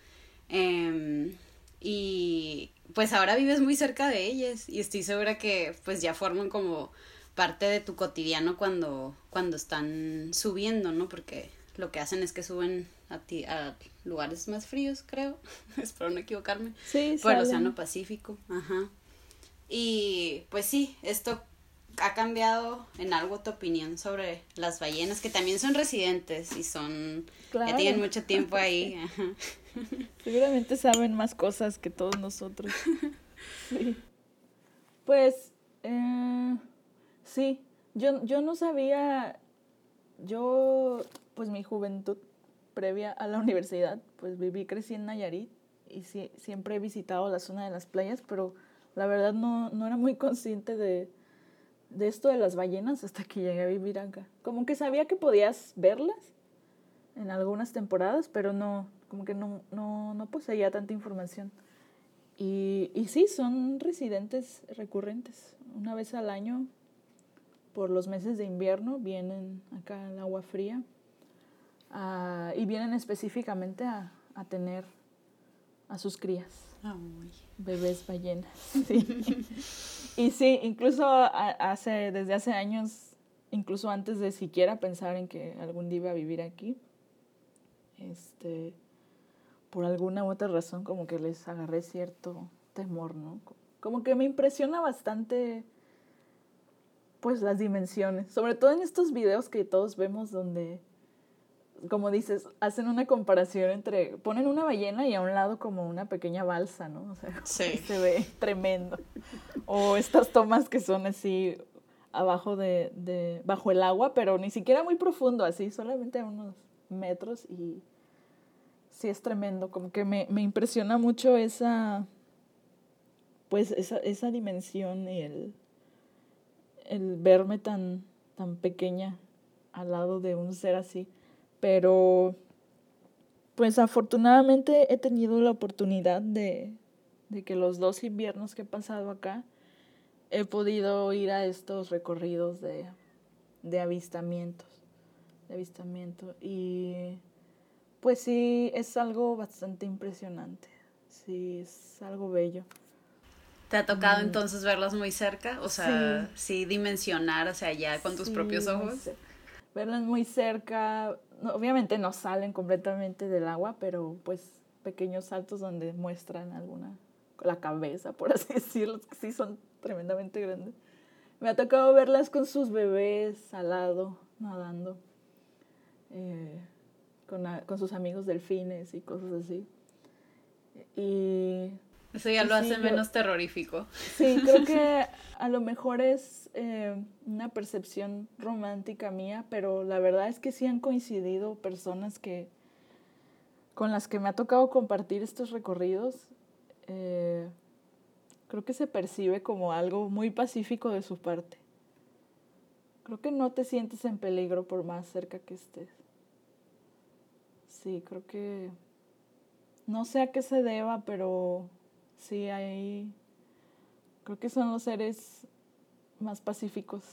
Em, y pues ahora vives muy cerca de ellas y estoy segura que pues ya forman como parte de tu cotidiano cuando, cuando están subiendo, ¿no? Porque lo que hacen es que suben a, ti, a lugares más fríos, creo. <laughs> Espero no equivocarme. Sí, Por el Océano Pacífico. Ajá. Y pues sí, esto ha cambiado en algo tu opinión sobre las ballenas, que también son residentes y son, ya tienen mucho tiempo ahí. <laughs> <laughs> Seguramente saben más cosas que todos nosotros. <laughs> Sí. Pues, eh, sí, yo, yo no sabía, yo, pues mi juventud previa a la universidad, pues viví, crecí en Nayarit y sí, siempre he visitado la zona de las playas, pero la verdad no, no era muy consciente de, de esto de las ballenas hasta que llegué a vivir acá. Como que sabía que podías verlas en algunas temporadas, pero no, como que no, no, no poseía tanta información. Y, y sí, son residentes recurrentes. Una vez al año, por los meses de invierno, vienen acá al agua fría ah, y vienen específicamente a, a tener a sus crías. Bebés ballenas. <laughs> y sí, incluso hace, desde hace años, incluso antes de siquiera pensar en que algún día iba a vivir aquí, este, por alguna u otra razón como que les agarré cierto temor, ¿no? Como que me impresiona bastante pues las dimensiones, sobre todo en estos videos que todos vemos donde como dices, hacen una comparación entre, ponen una ballena y a un lado como una pequeña balsa, ¿no? O sea, se ve tremendo. O estas tomas que son así abajo de, de, bajo el agua, pero ni siquiera muy profundo, así, solamente a unos metros y sí es tremendo, como que me, me impresiona mucho esa, pues esa, esa dimensión y el, el verme tan, tan pequeña al lado de un ser así. Pero pues afortunadamente he tenido la oportunidad de, de que los dos inviernos que he pasado acá he podido ir a estos recorridos de, de avistamientos, de avistamiento. Y pues sí es algo bastante impresionante, sí es algo bello. ¿Te ha tocado mm. entonces verlos muy cerca? O sea, sí, dimensionar, o sea, ya con tus propios ojos. Verlos muy cerca, obviamente no salen completamente del agua, pero pues pequeños saltos donde muestran alguna, la cabeza, por así <laughs> decirlo, que sí son tremendamente grandes. Me ha tocado verlas con sus bebés al lado, nadando, eh, con, con sus amigos delfines y cosas así. Y Eso ya lo hace menos terrorífico. Sí, creo que <laughs> a lo mejor es eh, una percepción romántica mía, pero la verdad es que sí han coincidido personas que con las que me ha tocado compartir estos recorridos. Eh, creo que se percibe como algo muy pacífico de su parte. Creo que no te sientes en peligro por más cerca que estés. Sí, creo que no sé a qué se deba, pero sí hay creo que son los seres más pacíficos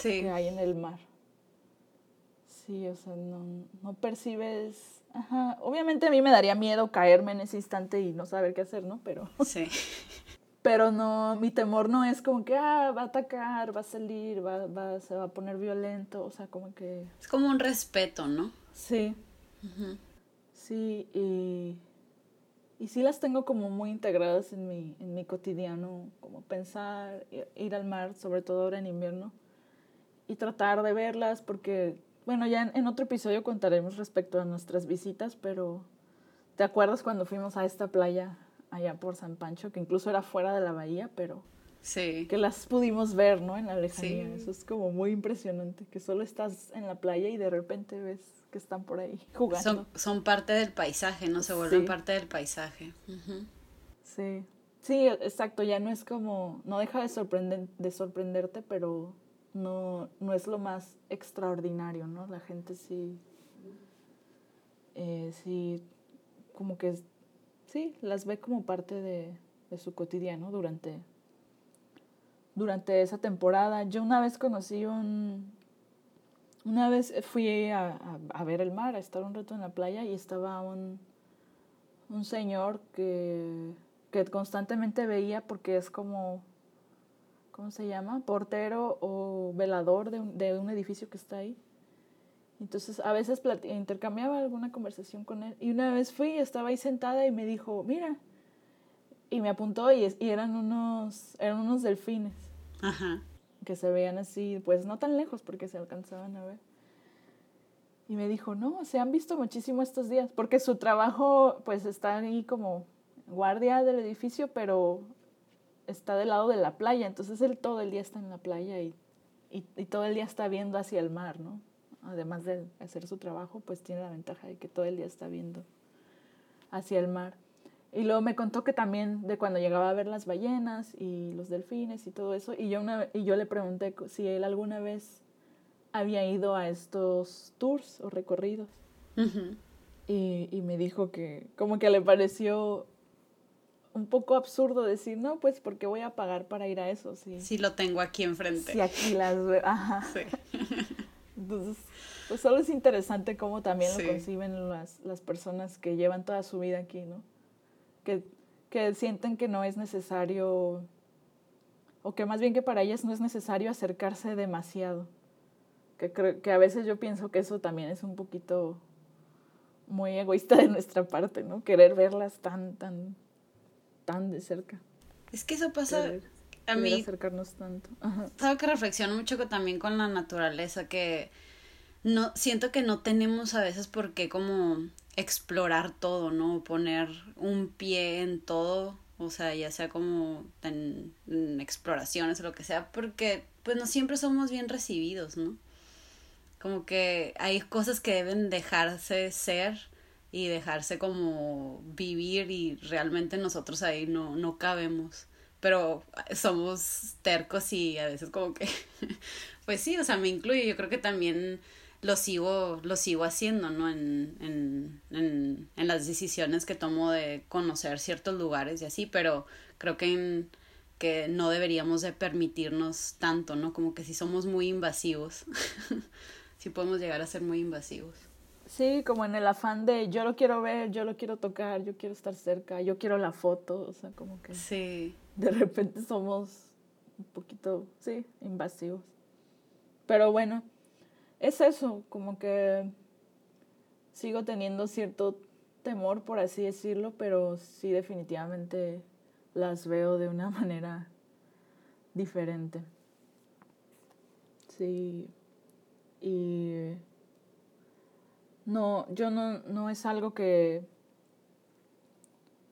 que hay en el mar. Sí, o sea, no, no percibes Ajá. Obviamente a mí me daría miedo caerme en ese instante y no saber qué hacer, ¿no? Pero. <laughs> Sí. Pero no, mi temor no es como que, ah, va a atacar, va a salir, va, va, se va a poner violento, o sea, como que... Es como un respeto, ¿no? Sí. Sí, y, y sí las tengo como muy integradas en mi, en mi cotidiano, como pensar, ir al mar, sobre todo ahora en invierno, y tratar de verlas porque bueno, ya en, otro episodio contaremos respecto a nuestras visitas, pero ¿te acuerdas cuando fuimos a esta playa allá por San Pancho, que incluso era fuera de la bahía, pero sí. que las pudimos ver, ¿no? En la lejanía. Eso es como muy impresionante, que solo estás en la playa y de repente ves que están por ahí <laughs> jugando. Son, parte del paisaje, ¿no? Se vuelven parte del paisaje. Sí. Sí, exacto, ya no es como, no deja de, sorprender, de sorprenderte, pero no, no es lo más extraordinario, ¿no? La gente sí, eh, sí, como que, sí, las ve como parte de, su cotidiano durante, durante esa temporada. Yo una vez conocí un, una vez fui a, a, ver el mar, a estar un rato en la playa y estaba un, un señor que, que constantemente veía porque es como ¿cómo se llama? Portero o velador de un, de un edificio que está ahí. Entonces a veces intercambiaba alguna conversación con él. Y una vez fui, estaba ahí sentada y me dijo, mira. Y me apuntó y, y eran, unos, eran unos delfines. Ajá. Que se veían así, pues no tan lejos porque se alcanzaban a ver. Y me dijo, no, se han visto muchísimo estos días, porque su trabajo pues está ahí como guardia del edificio, pero está del lado de la playa, entonces él todo el día está en la playa y, y, todo el día está viendo hacia el mar, ¿no? Además de hacer su trabajo, pues tiene la ventaja de que todo el día está viendo hacia el mar. Y luego me contó que también de cuando llegaba a ver las ballenas y los delfines y todo eso, y yo, una, y yo le pregunté si él alguna vez había ido a estos tours o recorridos. y, y me dijo que como que le pareció un poco absurdo decir, no, pues porque voy a pagar para ir a eso. Sí, sí lo tengo aquí enfrente. Sí, aquí las veo. Ajá. <laughs> Sí. Entonces, pues solo es interesante cómo también lo conciben las, las personas que llevan toda su vida aquí, ¿no? Que, que sienten que no es necesario, o que más bien que para ellas no es necesario acercarse demasiado. Que, que a veces yo pienso que eso también es un poquito muy egoísta de nuestra parte, ¿no? Querer verlas tan, tan, tan de cerca. Es que eso pasa a mí. acercarnos tanto. Ajá. que reflexiono mucho también con la naturaleza, que no siento que no tenemos a veces por qué como explorar todo, ¿no? Poner un pie en todo, o sea, ya sea como en, exploraciones o lo que sea, porque pues no siempre somos bien recibidos, ¿no? Como que hay cosas que deben dejarse ser y dejarse como vivir y realmente nosotros ahí no, no cabemos. Pero somos tercos y a veces como que, <laughs> pues sí, o sea, me incluyo. Yo creo que también lo sigo, lo sigo haciendo, ¿no? En, en, en, en las decisiones que tomo de conocer ciertos lugares y así, pero creo que en, que no deberíamos de permitirnos tanto, ¿no? Como que si somos muy invasivos, <laughs> si podemos llegar a ser muy invasivos. Sí, como en el afán de yo lo quiero ver, yo lo quiero tocar, yo quiero estar cerca, yo quiero la foto, o sea, como que sí. de repente somos un poquito, sí, invasivos. Pero bueno, es eso, como que sigo teniendo cierto temor, por así decirlo, pero sí definitivamente las veo de una <laughs> manera diferente. Sí, y no, yo no, no es algo que,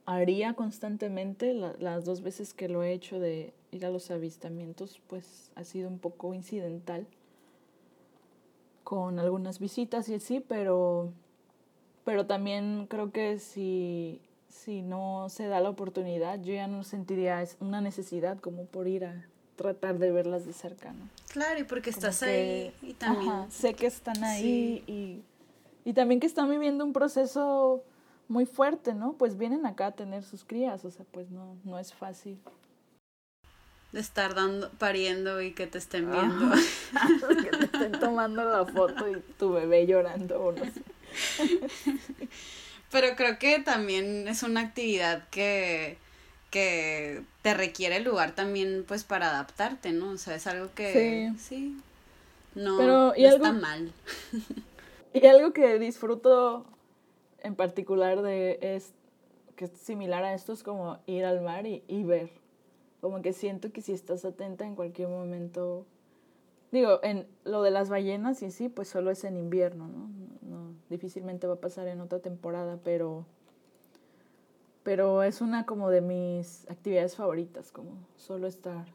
haría constantemente. las dos veces que lo he hecho de ir a los avistamientos, pues ha sido un poco incidental con algunas visitas y así, pero, pero también creo que si, si no se da la oportunidad, yo ya no sentiría una necesidad como por ir a tratar de verlas de cerca, ¿no? Claro, y porque estás ahí y también... sé que están ahí y, y también que están viviendo un proceso muy fuerte, ¿no? Pues vienen acá a tener sus crías, o sea, pues no, no es fácil. De estar dando, pariendo y que te estén viendo. <laughs> <laughs> estén tomando la foto y tu bebé llorando o no sé. Pero creo que también es una actividad que, que te requiere el lugar también pues para adaptarte, ¿no? O sea, es algo que sí, no, Pero, está mal. <laughs> Y algo que disfruto en particular de es que es similar a esto es como ir al mar y, y ver. Como que siento que si estás atenta en cualquier momento, digo, en lo de las ballenas y sí, pues solo es en invierno, ¿no? no difícilmente va a pasar en otra temporada, pero pero es una como de mis actividades favoritas, como solo estar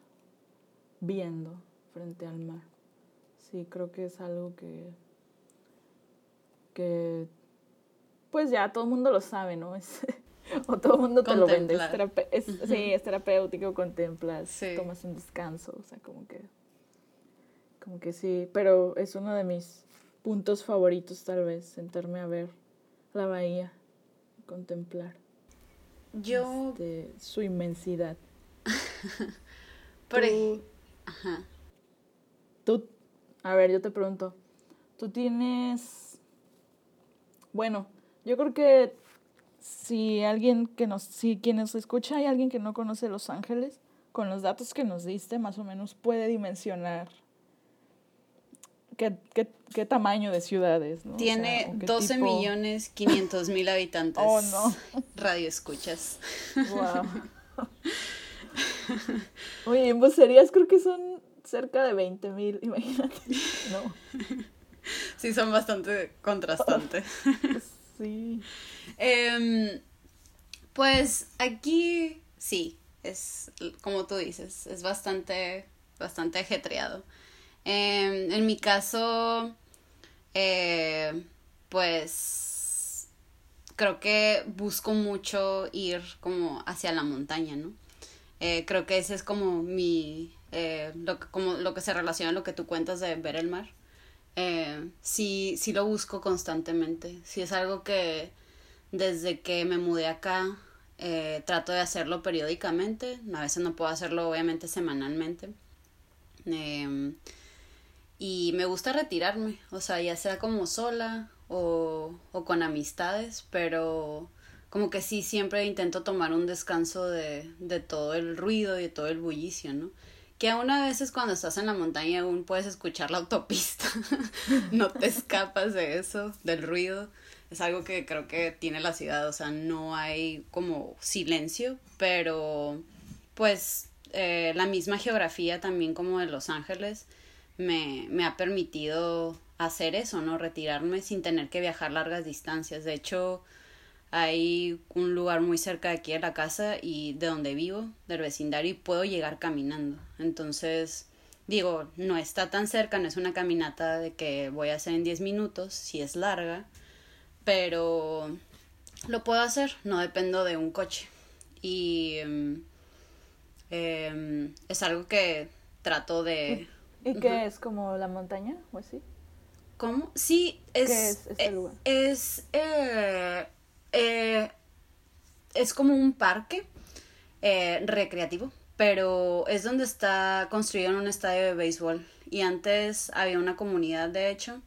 viendo frente al mar. Sí, creo que es algo que que pues ya todo el mundo lo sabe, ¿no? Es, <laughs> o todo el mundo te lo vende. Es, Sí, es terapéutico, contemplas, tomas un descanso, o sea, como que, como que sí, pero es uno de mis puntos favoritos tal vez, sentarme a ver la bahía, contemplar. Yo... Este, su inmensidad. <laughs> Por tú, Ajá. Tú, a ver, yo te pregunto, tú tienes, bueno, yo creo que si alguien que nos, si quien nos escucha hay alguien que no conoce Los Ángeles, con los datos que nos diste, más o menos puede dimensionar qué, qué, qué tamaño de ciudades, ¿no? Tiene 12 millones 500 mil habitantes. oh, no. Radio escuchas. Wow. <laughs> Oye, en vocerías creo que son cerca de 20 mil, imagínate. No. Sí, son bastante contrastantes. <laughs> Sí. Em, pues aquí sí, es como tú dices, es bastante, bastante ajetreado. Em, en mi caso, eh, pues creo que busco mucho ir como hacia la montaña, ¿no? Eh, creo que ese es como mi, eh, lo, como lo que se relaciona a lo que tú cuentas de ver el mar sí, sí lo busco constantemente. Sí es algo que desde que me mudé acá eh, trato de hacerlo periódicamente. A veces no puedo hacerlo obviamente semanalmente. Em, y me gusta retirarme, o sea, ya sea como sola o, o con amistades, pero como que sí, siempre intento tomar un descanso de, de todo el ruido y de todo el bullicio, ¿no? que aún a veces cuando estás en la montaña aún puedes escuchar la autopista, <laughs> no te escapas de eso, del ruido. Es algo que creo que tiene la ciudad, o sea, no hay como silencio, pero pues eh, la misma geografía también como de Los Ángeles me, me ha permitido hacer eso, ¿no? Retirarme sin tener que viajar largas distancias. De hecho, hay un lugar muy cerca de aquí de la casa y de donde vivo, del vecindario, y puedo llegar caminando. Entonces, digo, no está tan cerca, no es una caminata de que voy a hacer en 10 minutos, si es larga, pero lo puedo hacer, no dependo de un coche. Y em, em, es algo que trato de... ¿Y qué es como la montaña o así? ¿Cómo? Sí, es... ¿Qué es este eh, lugar? Es... Eh, eh, es como un parque eh, recreativo, pero es donde está construido un estadio de béisbol. Y antes había una comunidad, de hecho.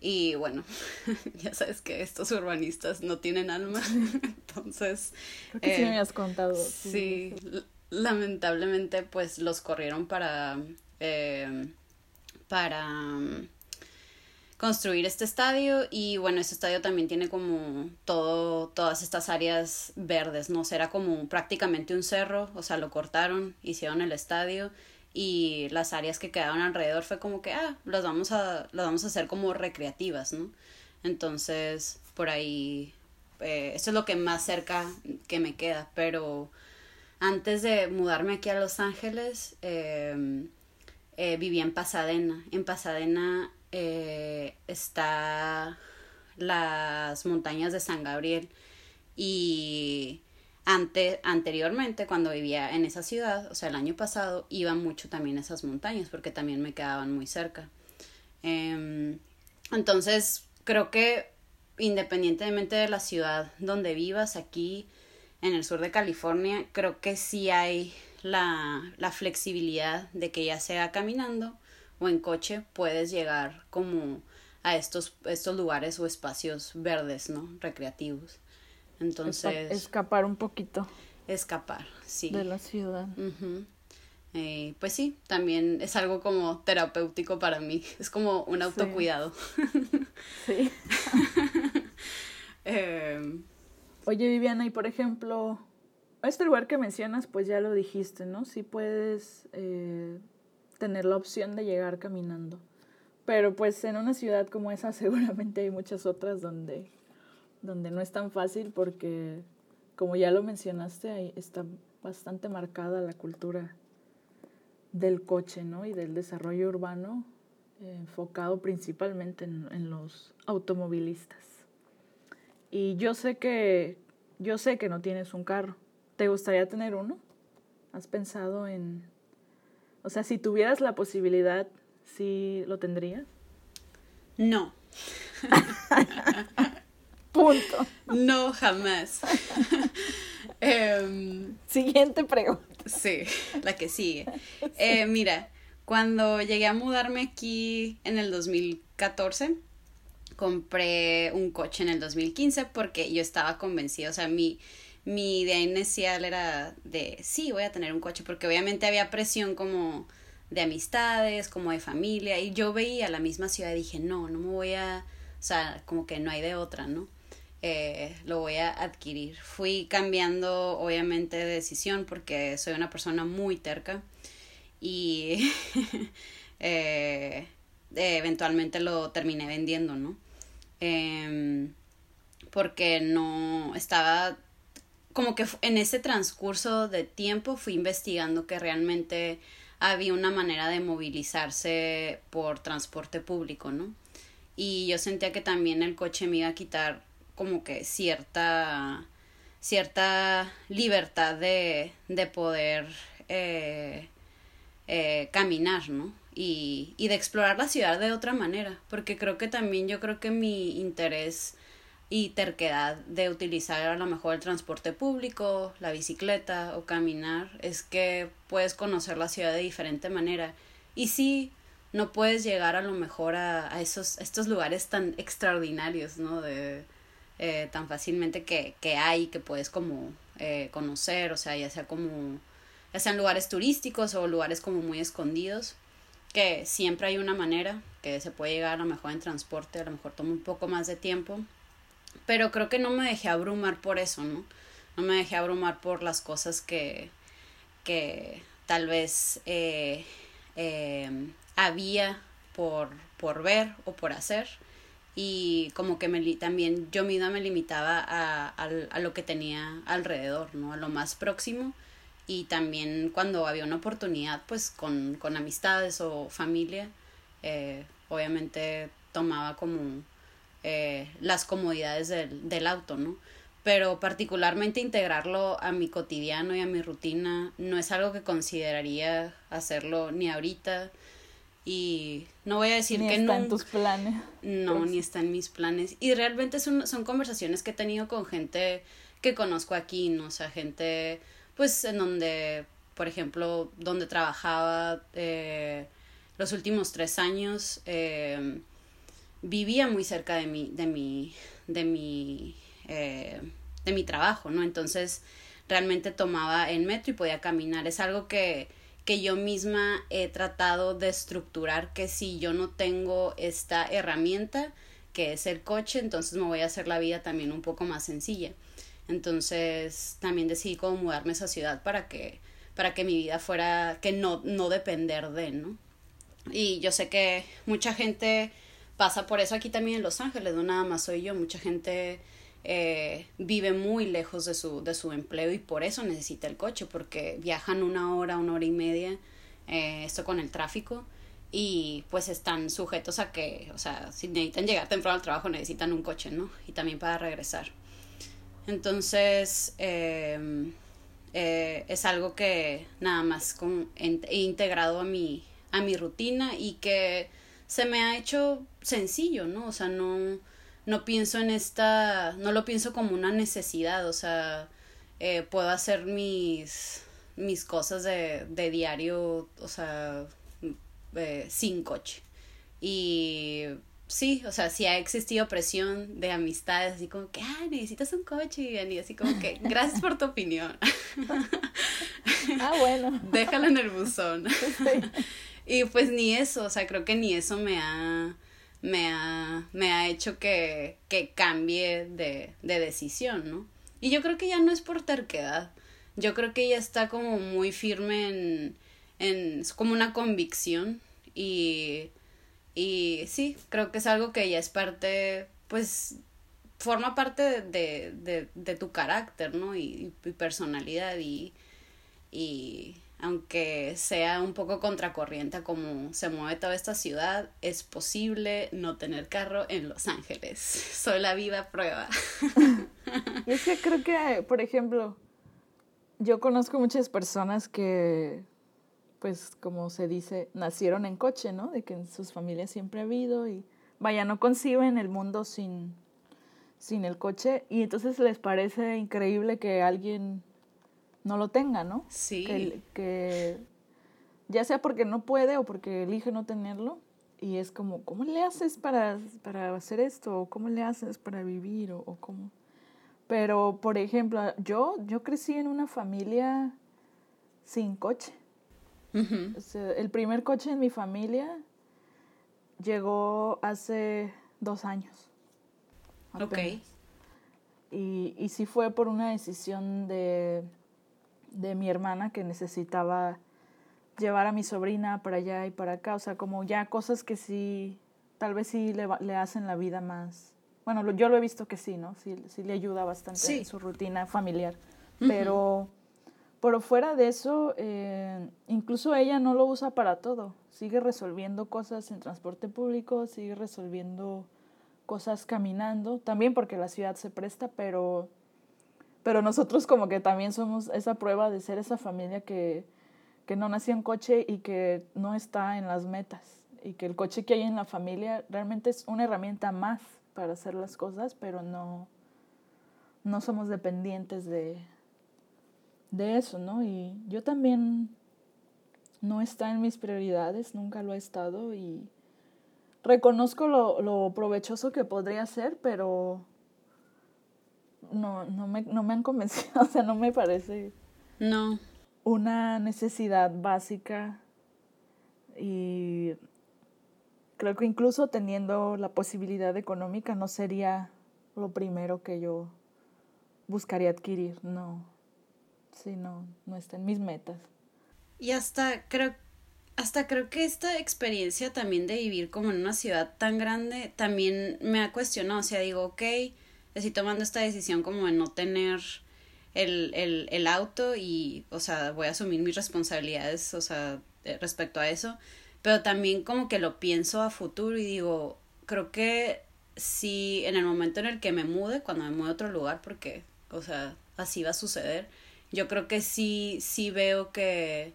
Y bueno, <laughs> ya sabes que estos urbanistas no tienen alma. <laughs> Entonces. Creo que sí me has contado. Sí, lamentablemente, pues los corrieron para. Para construir este estadio y bueno, este estadio también tiene como todo, todas estas áreas verdes, ¿no? Será como prácticamente un cerro, o sea, lo cortaron, hicieron el estadio y las áreas que quedaron alrededor fue como que, ah, las vamos a, las vamos a hacer como recreativas, ¿no? Entonces, por ahí, eh, esto es lo que más cerca que me queda, pero antes de mudarme aquí a Los Ángeles, eh, eh, vivía en Pasadena. En Pasadena eh, está las montañas de San Gabriel y ante, anteriormente cuando vivía en esa ciudad, o sea, el año pasado, iba mucho también a esas montañas porque también me quedaban muy cerca. Em, entonces, creo que independientemente de la ciudad donde vivas, aquí en el sur de California, creo que sí hay la, la flexibilidad de que ya sea caminando o en coche puedes llegar como a estos, estos lugares o espacios verdes, ¿no? Recreativos. Entonces... Escapar un poquito. Escapar, sí. De la ciudad. eh, pues sí, también es algo como terapéutico para mí. Es como un autocuidado. <laughs> Sí. <laughs> eh, Oye, Viviana, y por ejemplo, este lugar que mencionas, pues ya lo dijiste, ¿no? Sí puedes eh, tener la opción de llegar caminando. Pero pues en una ciudad como esa <laughs> seguramente hay muchas otras donde, donde no es tan fácil porque, como ya lo mencionaste, ahí está bastante marcada la cultura del coche, ¿no? Y del desarrollo urbano eh, enfocado principalmente en, en los automovilistas. Y yo sé que yo sé que no tienes un carro. ¿Te gustaría tener uno? ¿Has pensado en o sea, si tuvieras la posibilidad, ¿sí lo tendrías? No. <laughs> Punto. No, jamás. <laughs> eh, Siguiente pregunta. Sí, la que sigue. Eh, mira, cuando llegué a mudarme aquí en el 2014, compré un coche en el 2015 porque yo estaba convencida, o sea, mi, mi idea inicial era de, sí, voy a tener un coche, porque obviamente había presión como de amistades, como de familia, y yo veía la misma ciudad y dije, no, no me voy a, o sea, como que no hay de otra, ¿no? Eh, lo voy a adquirir. Fui cambiando, obviamente, de decisión porque soy una persona muy terca y <laughs> eh, eventualmente lo terminé vendiendo, ¿no? Em, porque no estaba como que en ese transcurso de tiempo fui investigando que realmente había una manera de movilizarse por transporte público, ¿no? Y yo sentía que también el coche me iba a quitar como que cierta cierta libertad de, de poder eh, eh, caminar, ¿no? y, y de explorar la ciudad de otra manera, porque creo que también yo creo que mi interés y terquedad de utilizar a lo mejor el transporte público, la bicicleta o caminar es que puedes conocer la ciudad de diferente manera. Y sí no puedes llegar a lo mejor a, esos estos lugares tan extraordinarios no de eh, tan fácilmente que, que hay que puedes como eh, conocer o sea ya sea como ya sean lugares turísticos o lugares como muy escondidos que siempre hay una manera que se puede llegar a lo mejor en transporte, a lo mejor toma un poco más de tiempo, pero creo que no me dejé abrumar por eso, ¿no? No me dejé abrumar por las cosas que, que tal vez eh, eh, había por, por ver o por hacer y como que me también yo misma me limitaba a, a, a lo que tenía alrededor, ¿no? A lo más próximo y también cuando había una oportunidad pues con, con amistades o familia eh, obviamente tomaba como eh, las comodidades del, del auto no pero particularmente integrarlo a mi cotidiano y a mi rutina no es algo que consideraría hacerlo ni ahorita y no voy a decir ni que está no en tus planes. No pues. ni está en mis planes. Y realmente son, son conversaciones que he tenido con gente que conozco aquí no o sea gente pues en donde, por ejemplo, donde trabajaba eh, los últimos tres años, eh, vivía muy cerca de mi, de mi, de mi, eh, de mi trabajo, ¿no? Entonces, realmente tomaba el metro y podía caminar. Es algo que, que yo misma he tratado de estructurar, que si yo no tengo esta herramienta, que es el coche, entonces me voy a hacer la vida también un poco más sencilla. Entonces también decidí como mudarme a esa ciudad para que, para que mi vida fuera, que no, no depender de, ¿no? Y yo sé que mucha gente pasa por eso aquí también en Los Ángeles, no nada más soy yo, mucha gente eh, vive muy lejos de su, de su empleo y por eso necesita el coche, porque viajan una hora, una hora y media, eh, esto con el tráfico, y pues están sujetos a que, o sea, si necesitan llegar temprano al trabajo necesitan un coche, ¿no? Y también para regresar. Entonces, em, eh, es algo que nada más con, he integrado a mi, a mi rutina y que se me ha hecho sencillo, ¿no? O sea, no, no pienso en esta, no lo pienso como una necesidad, o sea, eh, puedo hacer mis, mis cosas de, de diario, o sea, eh, sin coche. Y sí, o sea, sí ha existido presión de amistades, así como que, ah, necesitas un coche, y así como que, gracias por tu opinión. <laughs> ah, bueno. <laughs> Déjalo en el buzón. <laughs> y pues ni eso, o sea, creo que ni eso me ha, me ha, me ha hecho que, que cambie de, de decisión, ¿no? Y yo creo que ya no es por terquedad, yo creo que ya está como muy firme en en, es como una convicción y, y sí, creo que es algo que ya es parte, pues forma parte de, de, de tu carácter, ¿no? Y, y, personalidad y, y aunque sea un poco contracorriente como se mueve toda esta ciudad, es posible no tener carro en Los Ángeles. <laughs> Soy la viva prueba. <laughs> es que creo que, por ejemplo, yo conozco muchas personas que pues como se dice, nacieron en coche, ¿no? De que en sus familias siempre ha habido y vaya, no conciben el mundo sin, sin el coche y entonces les parece increíble que alguien no lo tenga, ¿no? Sí. Que, que ya sea porque no puede o porque elige no tenerlo y es como, ¿cómo le haces para, para hacer esto? ¿O cómo le haces para vivir? ¿O, o cómo? Pero, por ejemplo, yo, yo crecí en una familia sin coche el primer coche en mi familia llegó hace dos años. Ok. Y, y sí fue por una decisión de, de mi hermana que necesitaba llevar a mi sobrina para allá y para acá. O sea, como ya cosas que sí, tal vez sí le, le hacen la vida más. Bueno, yo lo he visto que sí, ¿no? Sí, sí le ayuda bastante en su rutina familiar. Pero pero fuera de eso, eh, incluso ella no lo usa para todo. Sigue resolviendo cosas en transporte público, sigue resolviendo cosas caminando, también porque la ciudad se presta, pero, pero nosotros como que también somos esa prueba de ser esa familia que, que no nació en coche y que no está en las metas. Y que el coche que hay en la familia realmente es una herramienta más para hacer las cosas, pero no, no somos dependientes de, de eso, ¿no? Y yo también no está en mis prioridades, nunca lo he estado y reconozco lo, lo provechoso que podría ser, pero no, no, me, no me han convencido, <laughs> o sea, no me parece no. una necesidad básica y creo que incluso teniendo la posibilidad económica no sería lo primero que yo buscaría adquirir, no sí, no, no está en mis metas. Y hasta creo, hasta creo que esta experiencia también de vivir como en una ciudad tan grande también me ha cuestionado, o sea, digo, ok, estoy tomando esta decisión como de no tener el, el, el auto y, o sea, voy a asumir mis responsabilidades, o sea, eh, respecto a eso, pero también como que lo pienso a futuro y digo, creo que si en el momento en el que me mude, cuando me mude a otro lugar, porque, o sea, así va a suceder, yo creo que sí, sí veo que,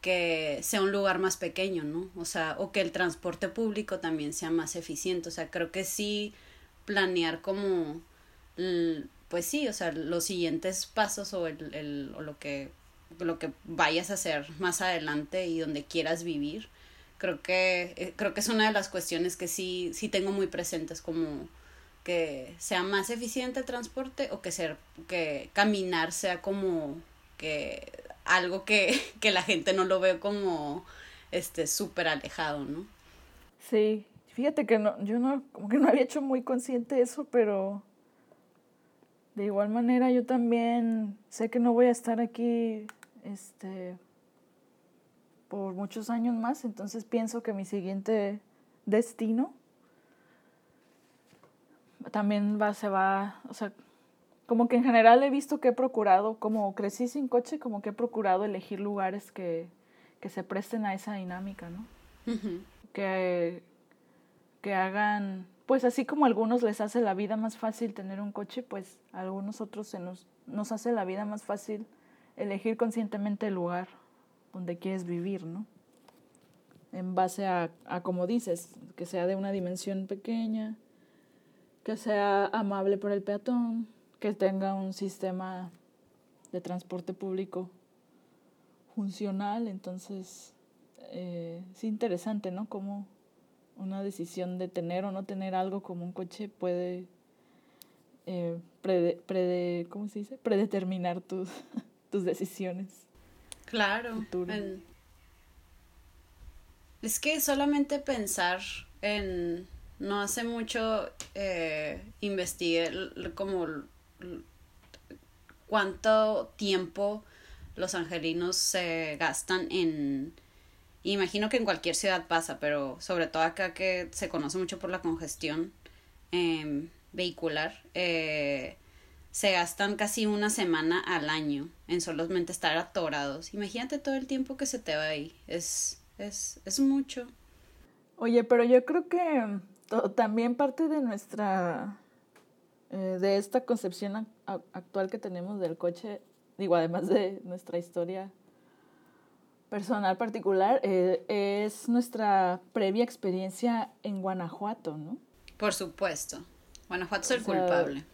que sea un lugar más pequeño, ¿no? O sea, o que el transporte público también sea más eficiente. O sea, creo que sí planear como, pues sí, o sea, los siguientes pasos o, el, el, o lo, que, lo que vayas a hacer más adelante y donde quieras vivir. Creo que, eh, creo que es una de las cuestiones que sí, sí tengo muy presentes como que sea más eficiente el transporte o que ser que caminar sea como que algo que, <laughs> que la gente no lo ve como este súper alejado, ¿no? Sí, fíjate que no, yo no, como que no había hecho muy consciente eso, pero de igual manera yo también sé que no voy a estar aquí este por muchos años más, entonces pienso que mi siguiente destino también va, se va, o sea, como que en general he visto que he procurado, como crecí sin coche, como que he procurado elegir lugares que, que se presten a esa dinámica, ¿no? que, que hagan, pues así como a algunos les hace la vida más fácil tener un coche, pues a algunos otros se nos, nos hace la vida más fácil elegir conscientemente el lugar donde quieres vivir, ¿no? En base a, a como dices, que sea de una dimensión pequeña, que sea amable por el peatón, que tenga un sistema de transporte público funcional. Entonces, eh, es interesante, ¿no? Cómo una decisión de tener o no tener algo como un coche puede eh, ¿cómo se dice? predeterminar tus, <laughs> tus decisiones. Claro. Es que solamente pensar en... No hace mucho eh, investigué como cuánto tiempo los angelinos se gastan en... Imagino que en cualquier ciudad pasa, pero sobre todo acá que se conoce mucho por la congestión em, vehicular, eh, se gastan casi una semana al año en solamente estar atorados. Imagínate todo el tiempo que se te va ahí. Es, es, es mucho. Oye, pero yo creo que también parte de nuestra, eh, de esta concepción actual que tenemos del coche, digo, además de nuestra historia personal particular, eh, es nuestra previa experiencia en Guanajuato, ¿no? Por supuesto. Guanajuato es el culpable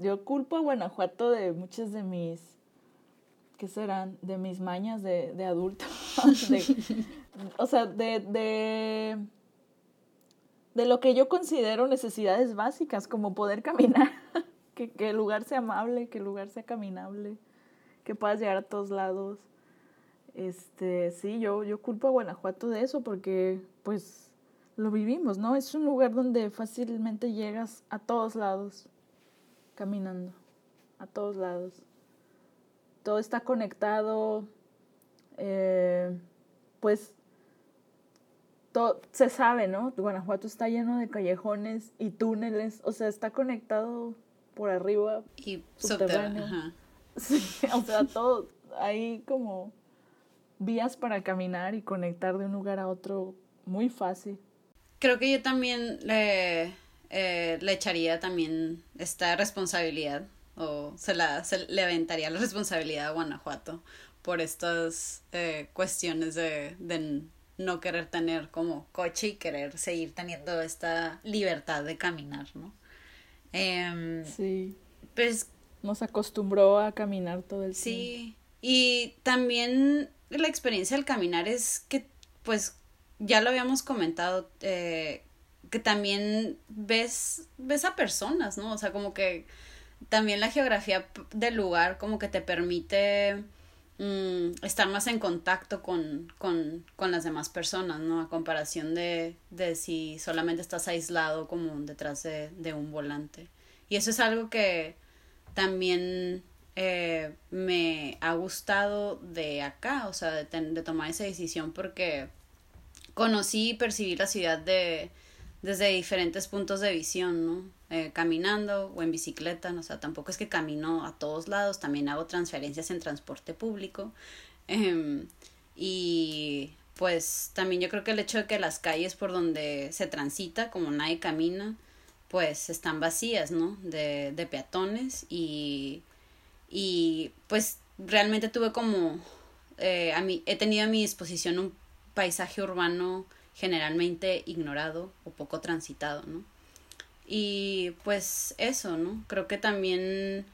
yo culpo a Guanajuato de muchas de mis, ¿qué serán? De mis mañas de, de adulto. <laughs> o sea, de, de, de lo que yo considero necesidades básicas, como poder caminar, <laughs> que, que el lugar sea amable, que el lugar sea caminable, que puedas llegar a todos lados. Este, sí, yo, yo culpo a Guanajuato de eso porque, pues, lo vivimos, ¿no? Es un lugar donde fácilmente llegas a todos lados caminando a todos lados. Todo está conectado, eh, pues todo, se sabe, ¿no? Guanajuato está lleno de callejones y túneles, o sea, está conectado por arriba. Y subterráneo. <laughs> Sí, o sea, todo, hay como vías para caminar y conectar de un lugar a otro muy fácil. Creo que yo también le eh, le echaría también esta responsabilidad o se, la, se le aventaría la responsabilidad a Guanajuato por estas eh, cuestiones de, de no querer tener como coche y querer seguir teniendo esta libertad de caminar, ¿no? Em, sí. Pues nos acostumbró a caminar todo el tiempo. Sí, y también la experiencia del caminar es que, pues, ya lo habíamos comentado, eh, que también ves, ves a personas, ¿no? O sea, como que también la geografía del lugar como que te permite mm, estar más en contacto con, con, con, las demás personas, ¿no? A comparación de, de si solamente estás aislado como detrás de, de un volante. Y eso es algo que también eh, me ha gustado de acá, o sea, de, de tomar esa decisión porque conocí y percibí la ciudad de desde diferentes puntos de visión, ¿no? Eh, caminando o en bicicleta, o sea, tampoco es que camino a todos lados, también hago transferencias en transporte público. Em, y pues también yo creo que el hecho de que las calles por donde se transita, como nadie camina, pues están vacías, ¿no? De, de peatones y, y pues realmente tuve como, eh, a mí, he tenido a mi disposición un paisaje urbano generalmente ignorado o poco transitado, ¿no? Y pues eso, ¿no? Creo que también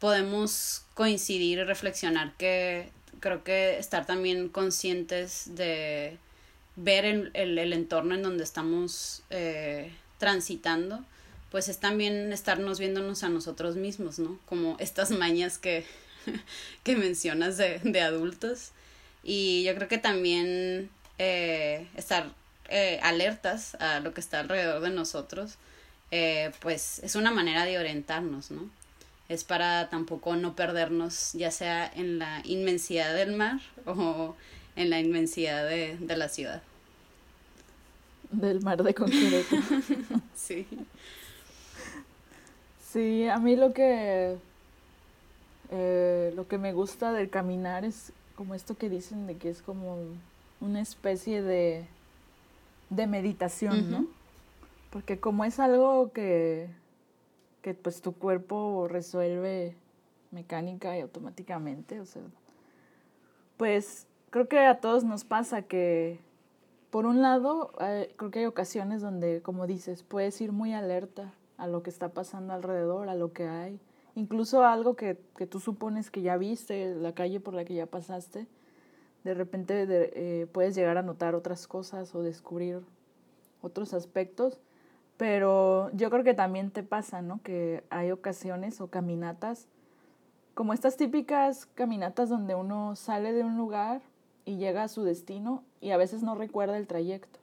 podemos coincidir y reflexionar que creo que estar también conscientes de ver el, el, entorno en donde estamos eh, transitando, pues es también estarnos viéndonos a nosotros mismos, ¿no? Como estas mañas que, <laughs> que mencionas de, de adultos. Y yo creo que también eh, estar eh, alertas a lo que está alrededor de nosotros, eh, pues es una manera de orientarnos, ¿no? Es para tampoco no perdernos, ya sea en la inmensidad del mar o en la inmensidad de, de la ciudad. Del mar de Conquereto. <laughs> sí. Sí, a mí lo que eh, lo que me gusta del caminar es como esto que dicen de que es como una especie de, de meditación, ¿no? Porque como es algo que, que pues tu cuerpo resuelve mecánica y automáticamente, o sea, pues creo que a todos nos pasa que, por un lado, eh, creo que hay ocasiones donde, como dices, puedes ir muy alerta a lo que está pasando alrededor, a lo que hay, incluso algo que, que tú supones que ya viste, la calle por la que ya pasaste, de repente eh, puedes llegar a notar otras cosas o descubrir otros aspectos, pero yo creo que también te pasa, ¿no? Que hay ocasiones o caminatas, como estas típicas caminatas donde uno sale de un lugar y llega a su destino y a veces no recuerda el trayecto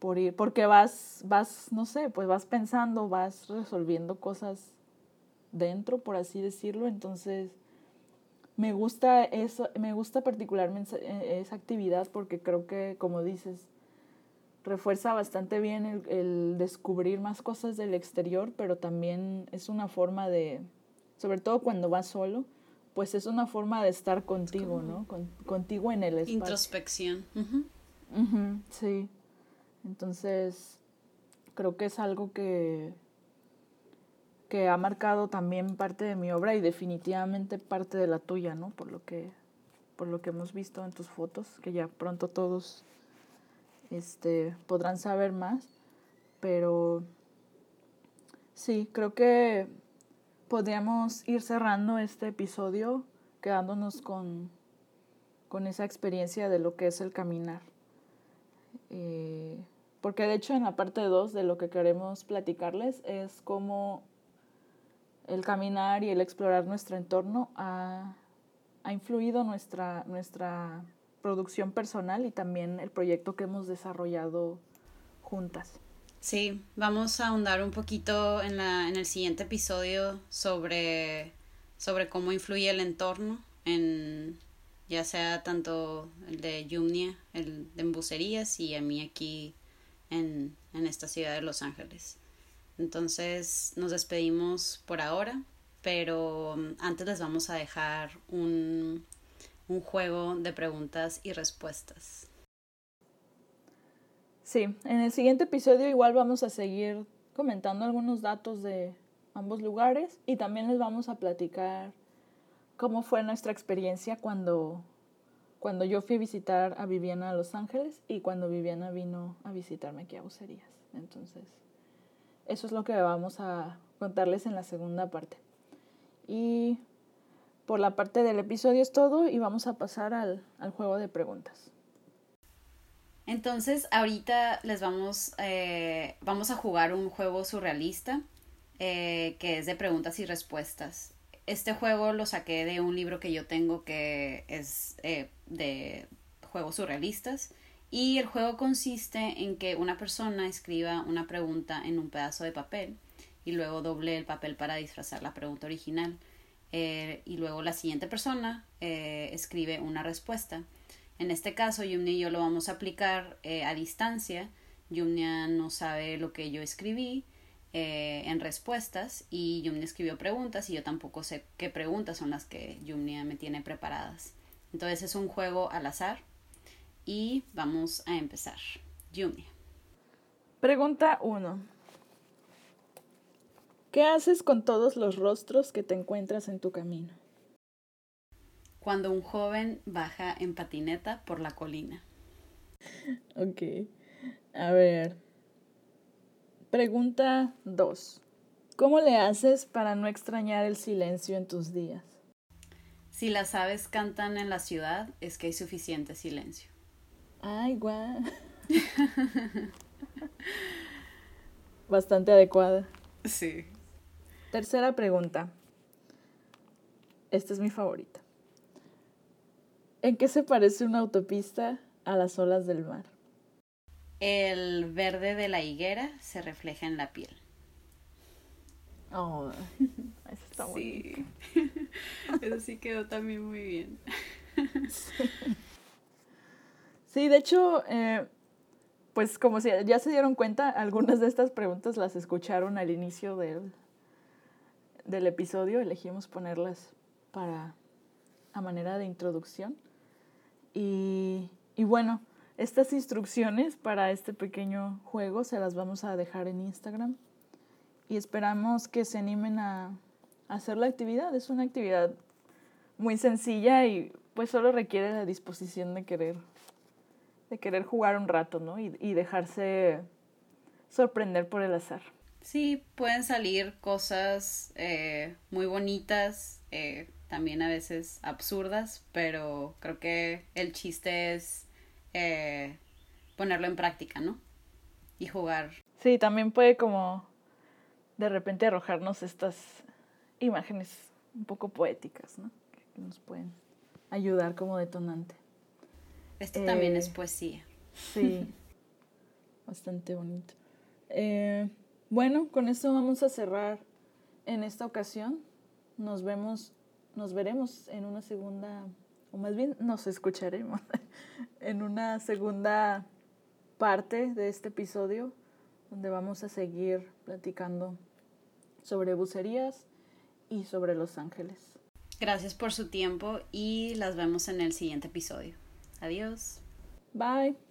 por ir, porque vas, vas, no sé, pues vas pensando, vas resolviendo cosas dentro, por así decirlo, entonces me gusta eso, me gusta particularmente e, esa actividad porque creo que, como dices, refuerza bastante bien el, el, descubrir más cosas del exterior, pero también es una forma de, sobre todo cuando vas solo, pues es una forma de estar contigo, ¿no? Con, contigo en el espacio. Introspección. sí. Entonces, creo que es algo que, que ha marcado también parte de mi obra y definitivamente parte de la tuya, ¿no? Por lo que, por lo que hemos visto en tus fotos, que ya pronto todos este, podrán saber más. Pero sí, creo que podríamos ir cerrando este episodio quedándonos con, con esa experiencia de lo que es el caminar. Eh, porque de hecho en la parte 2 de lo que queremos platicarles es cómo el caminar y el explorar nuestro entorno ha, ha influido nuestra, nuestra producción personal y también el proyecto que hemos desarrollado juntas. Sí, vamos a ahondar un poquito en, la, en el siguiente episodio sobre, sobre cómo influye el entorno en ya sea tanto el de Yumnia, el de embucerías y a mí aquí en, en esta ciudad de Los Ángeles. Entonces nos despedimos por ahora, pero um, antes les vamos a dejar un, un juego de preguntas y respuestas. Sí, en el siguiente episodio igual vamos a seguir comentando algunos datos de ambos lugares y también les vamos a platicar cómo fue nuestra experiencia cuando, cuando yo fui a visitar a Viviana a Los Ángeles y cuando Viviana vino a visitarme aquí a Bucerías. Entonces, eso es lo que vamos a contarles en la segunda parte. Y por la parte del episodio es todo y vamos a pasar al, al juego de preguntas. Entonces, ahorita les vamos, eh, vamos a jugar un juego surrealista eh, que es de preguntas y respuestas. Este juego lo saqué de un libro que yo tengo que es eh, de juegos surrealistas y el juego consiste en que una persona escriba una pregunta en un pedazo de papel y luego doble el papel para disfrazar la pregunta original. Eh, y luego la siguiente persona eh, escribe una respuesta. En este caso, Yumnia y yo lo vamos a aplicar a distancia. Yumnia no sabe lo que yo escribí en respuestas y Yumnia escribió preguntas y yo tampoco sé qué preguntas son las que Yumnia me tiene preparadas. Entonces es un juego al azar y vamos a empezar. Yumi. Pregunta 1. ¿Qué haces con todos los rostros que te encuentras en tu camino? Cuando un joven baja en patineta por la colina. Ok. A ver. Pregunta 2. ¿Cómo le haces para no extrañar el silencio en tus días? Si las aves cantan en la ciudad, es que hay suficiente silencio. Ay, guau. <laughs> Bastante adecuada. Sí. Tercera pregunta. Esta es mi favorita. ¿En qué se parece una autopista a las olas del mar? El verde de la higuera se refleja en la piel. Oh, eso está sí. <laughs> Eso sí quedó también muy bien. Sí, de hecho, eh, pues como si ya se dieron cuenta, algunas de estas preguntas las escucharon al inicio del, del episodio, elegimos ponerlas para a manera de introducción. Y, y bueno, estas instrucciones para este pequeño juego se las vamos a dejar en Instagram y esperamos que se animen a, hacer la actividad. Es una actividad muy sencilla y pues solo requiere la disposición de querer, de querer jugar un rato, ¿no? Y, y dejarse sorprender por el azar. Sí, pueden salir cosas eh, muy bonitas, eh, también a veces absurdas, pero creo que el chiste es eh, ponerlo en práctica, ¿no? Y jugar. Sí, también puede como de repente arrojarnos estas imágenes un poco poéticas, ¿no? Que nos pueden ayudar como detonante. Este también es poesía. Sí, <laughs> bastante bonito. Eh, bueno, con esto vamos a cerrar en esta ocasión. Nos vemos, nos veremos en una segunda, o más bien nos escucharemos <laughs> en una segunda parte de este episodio, donde vamos a seguir platicando sobre bucerías y sobre Los Ángeles. Gracias por su tiempo y las vemos en el siguiente episodio. Adiós. Bye.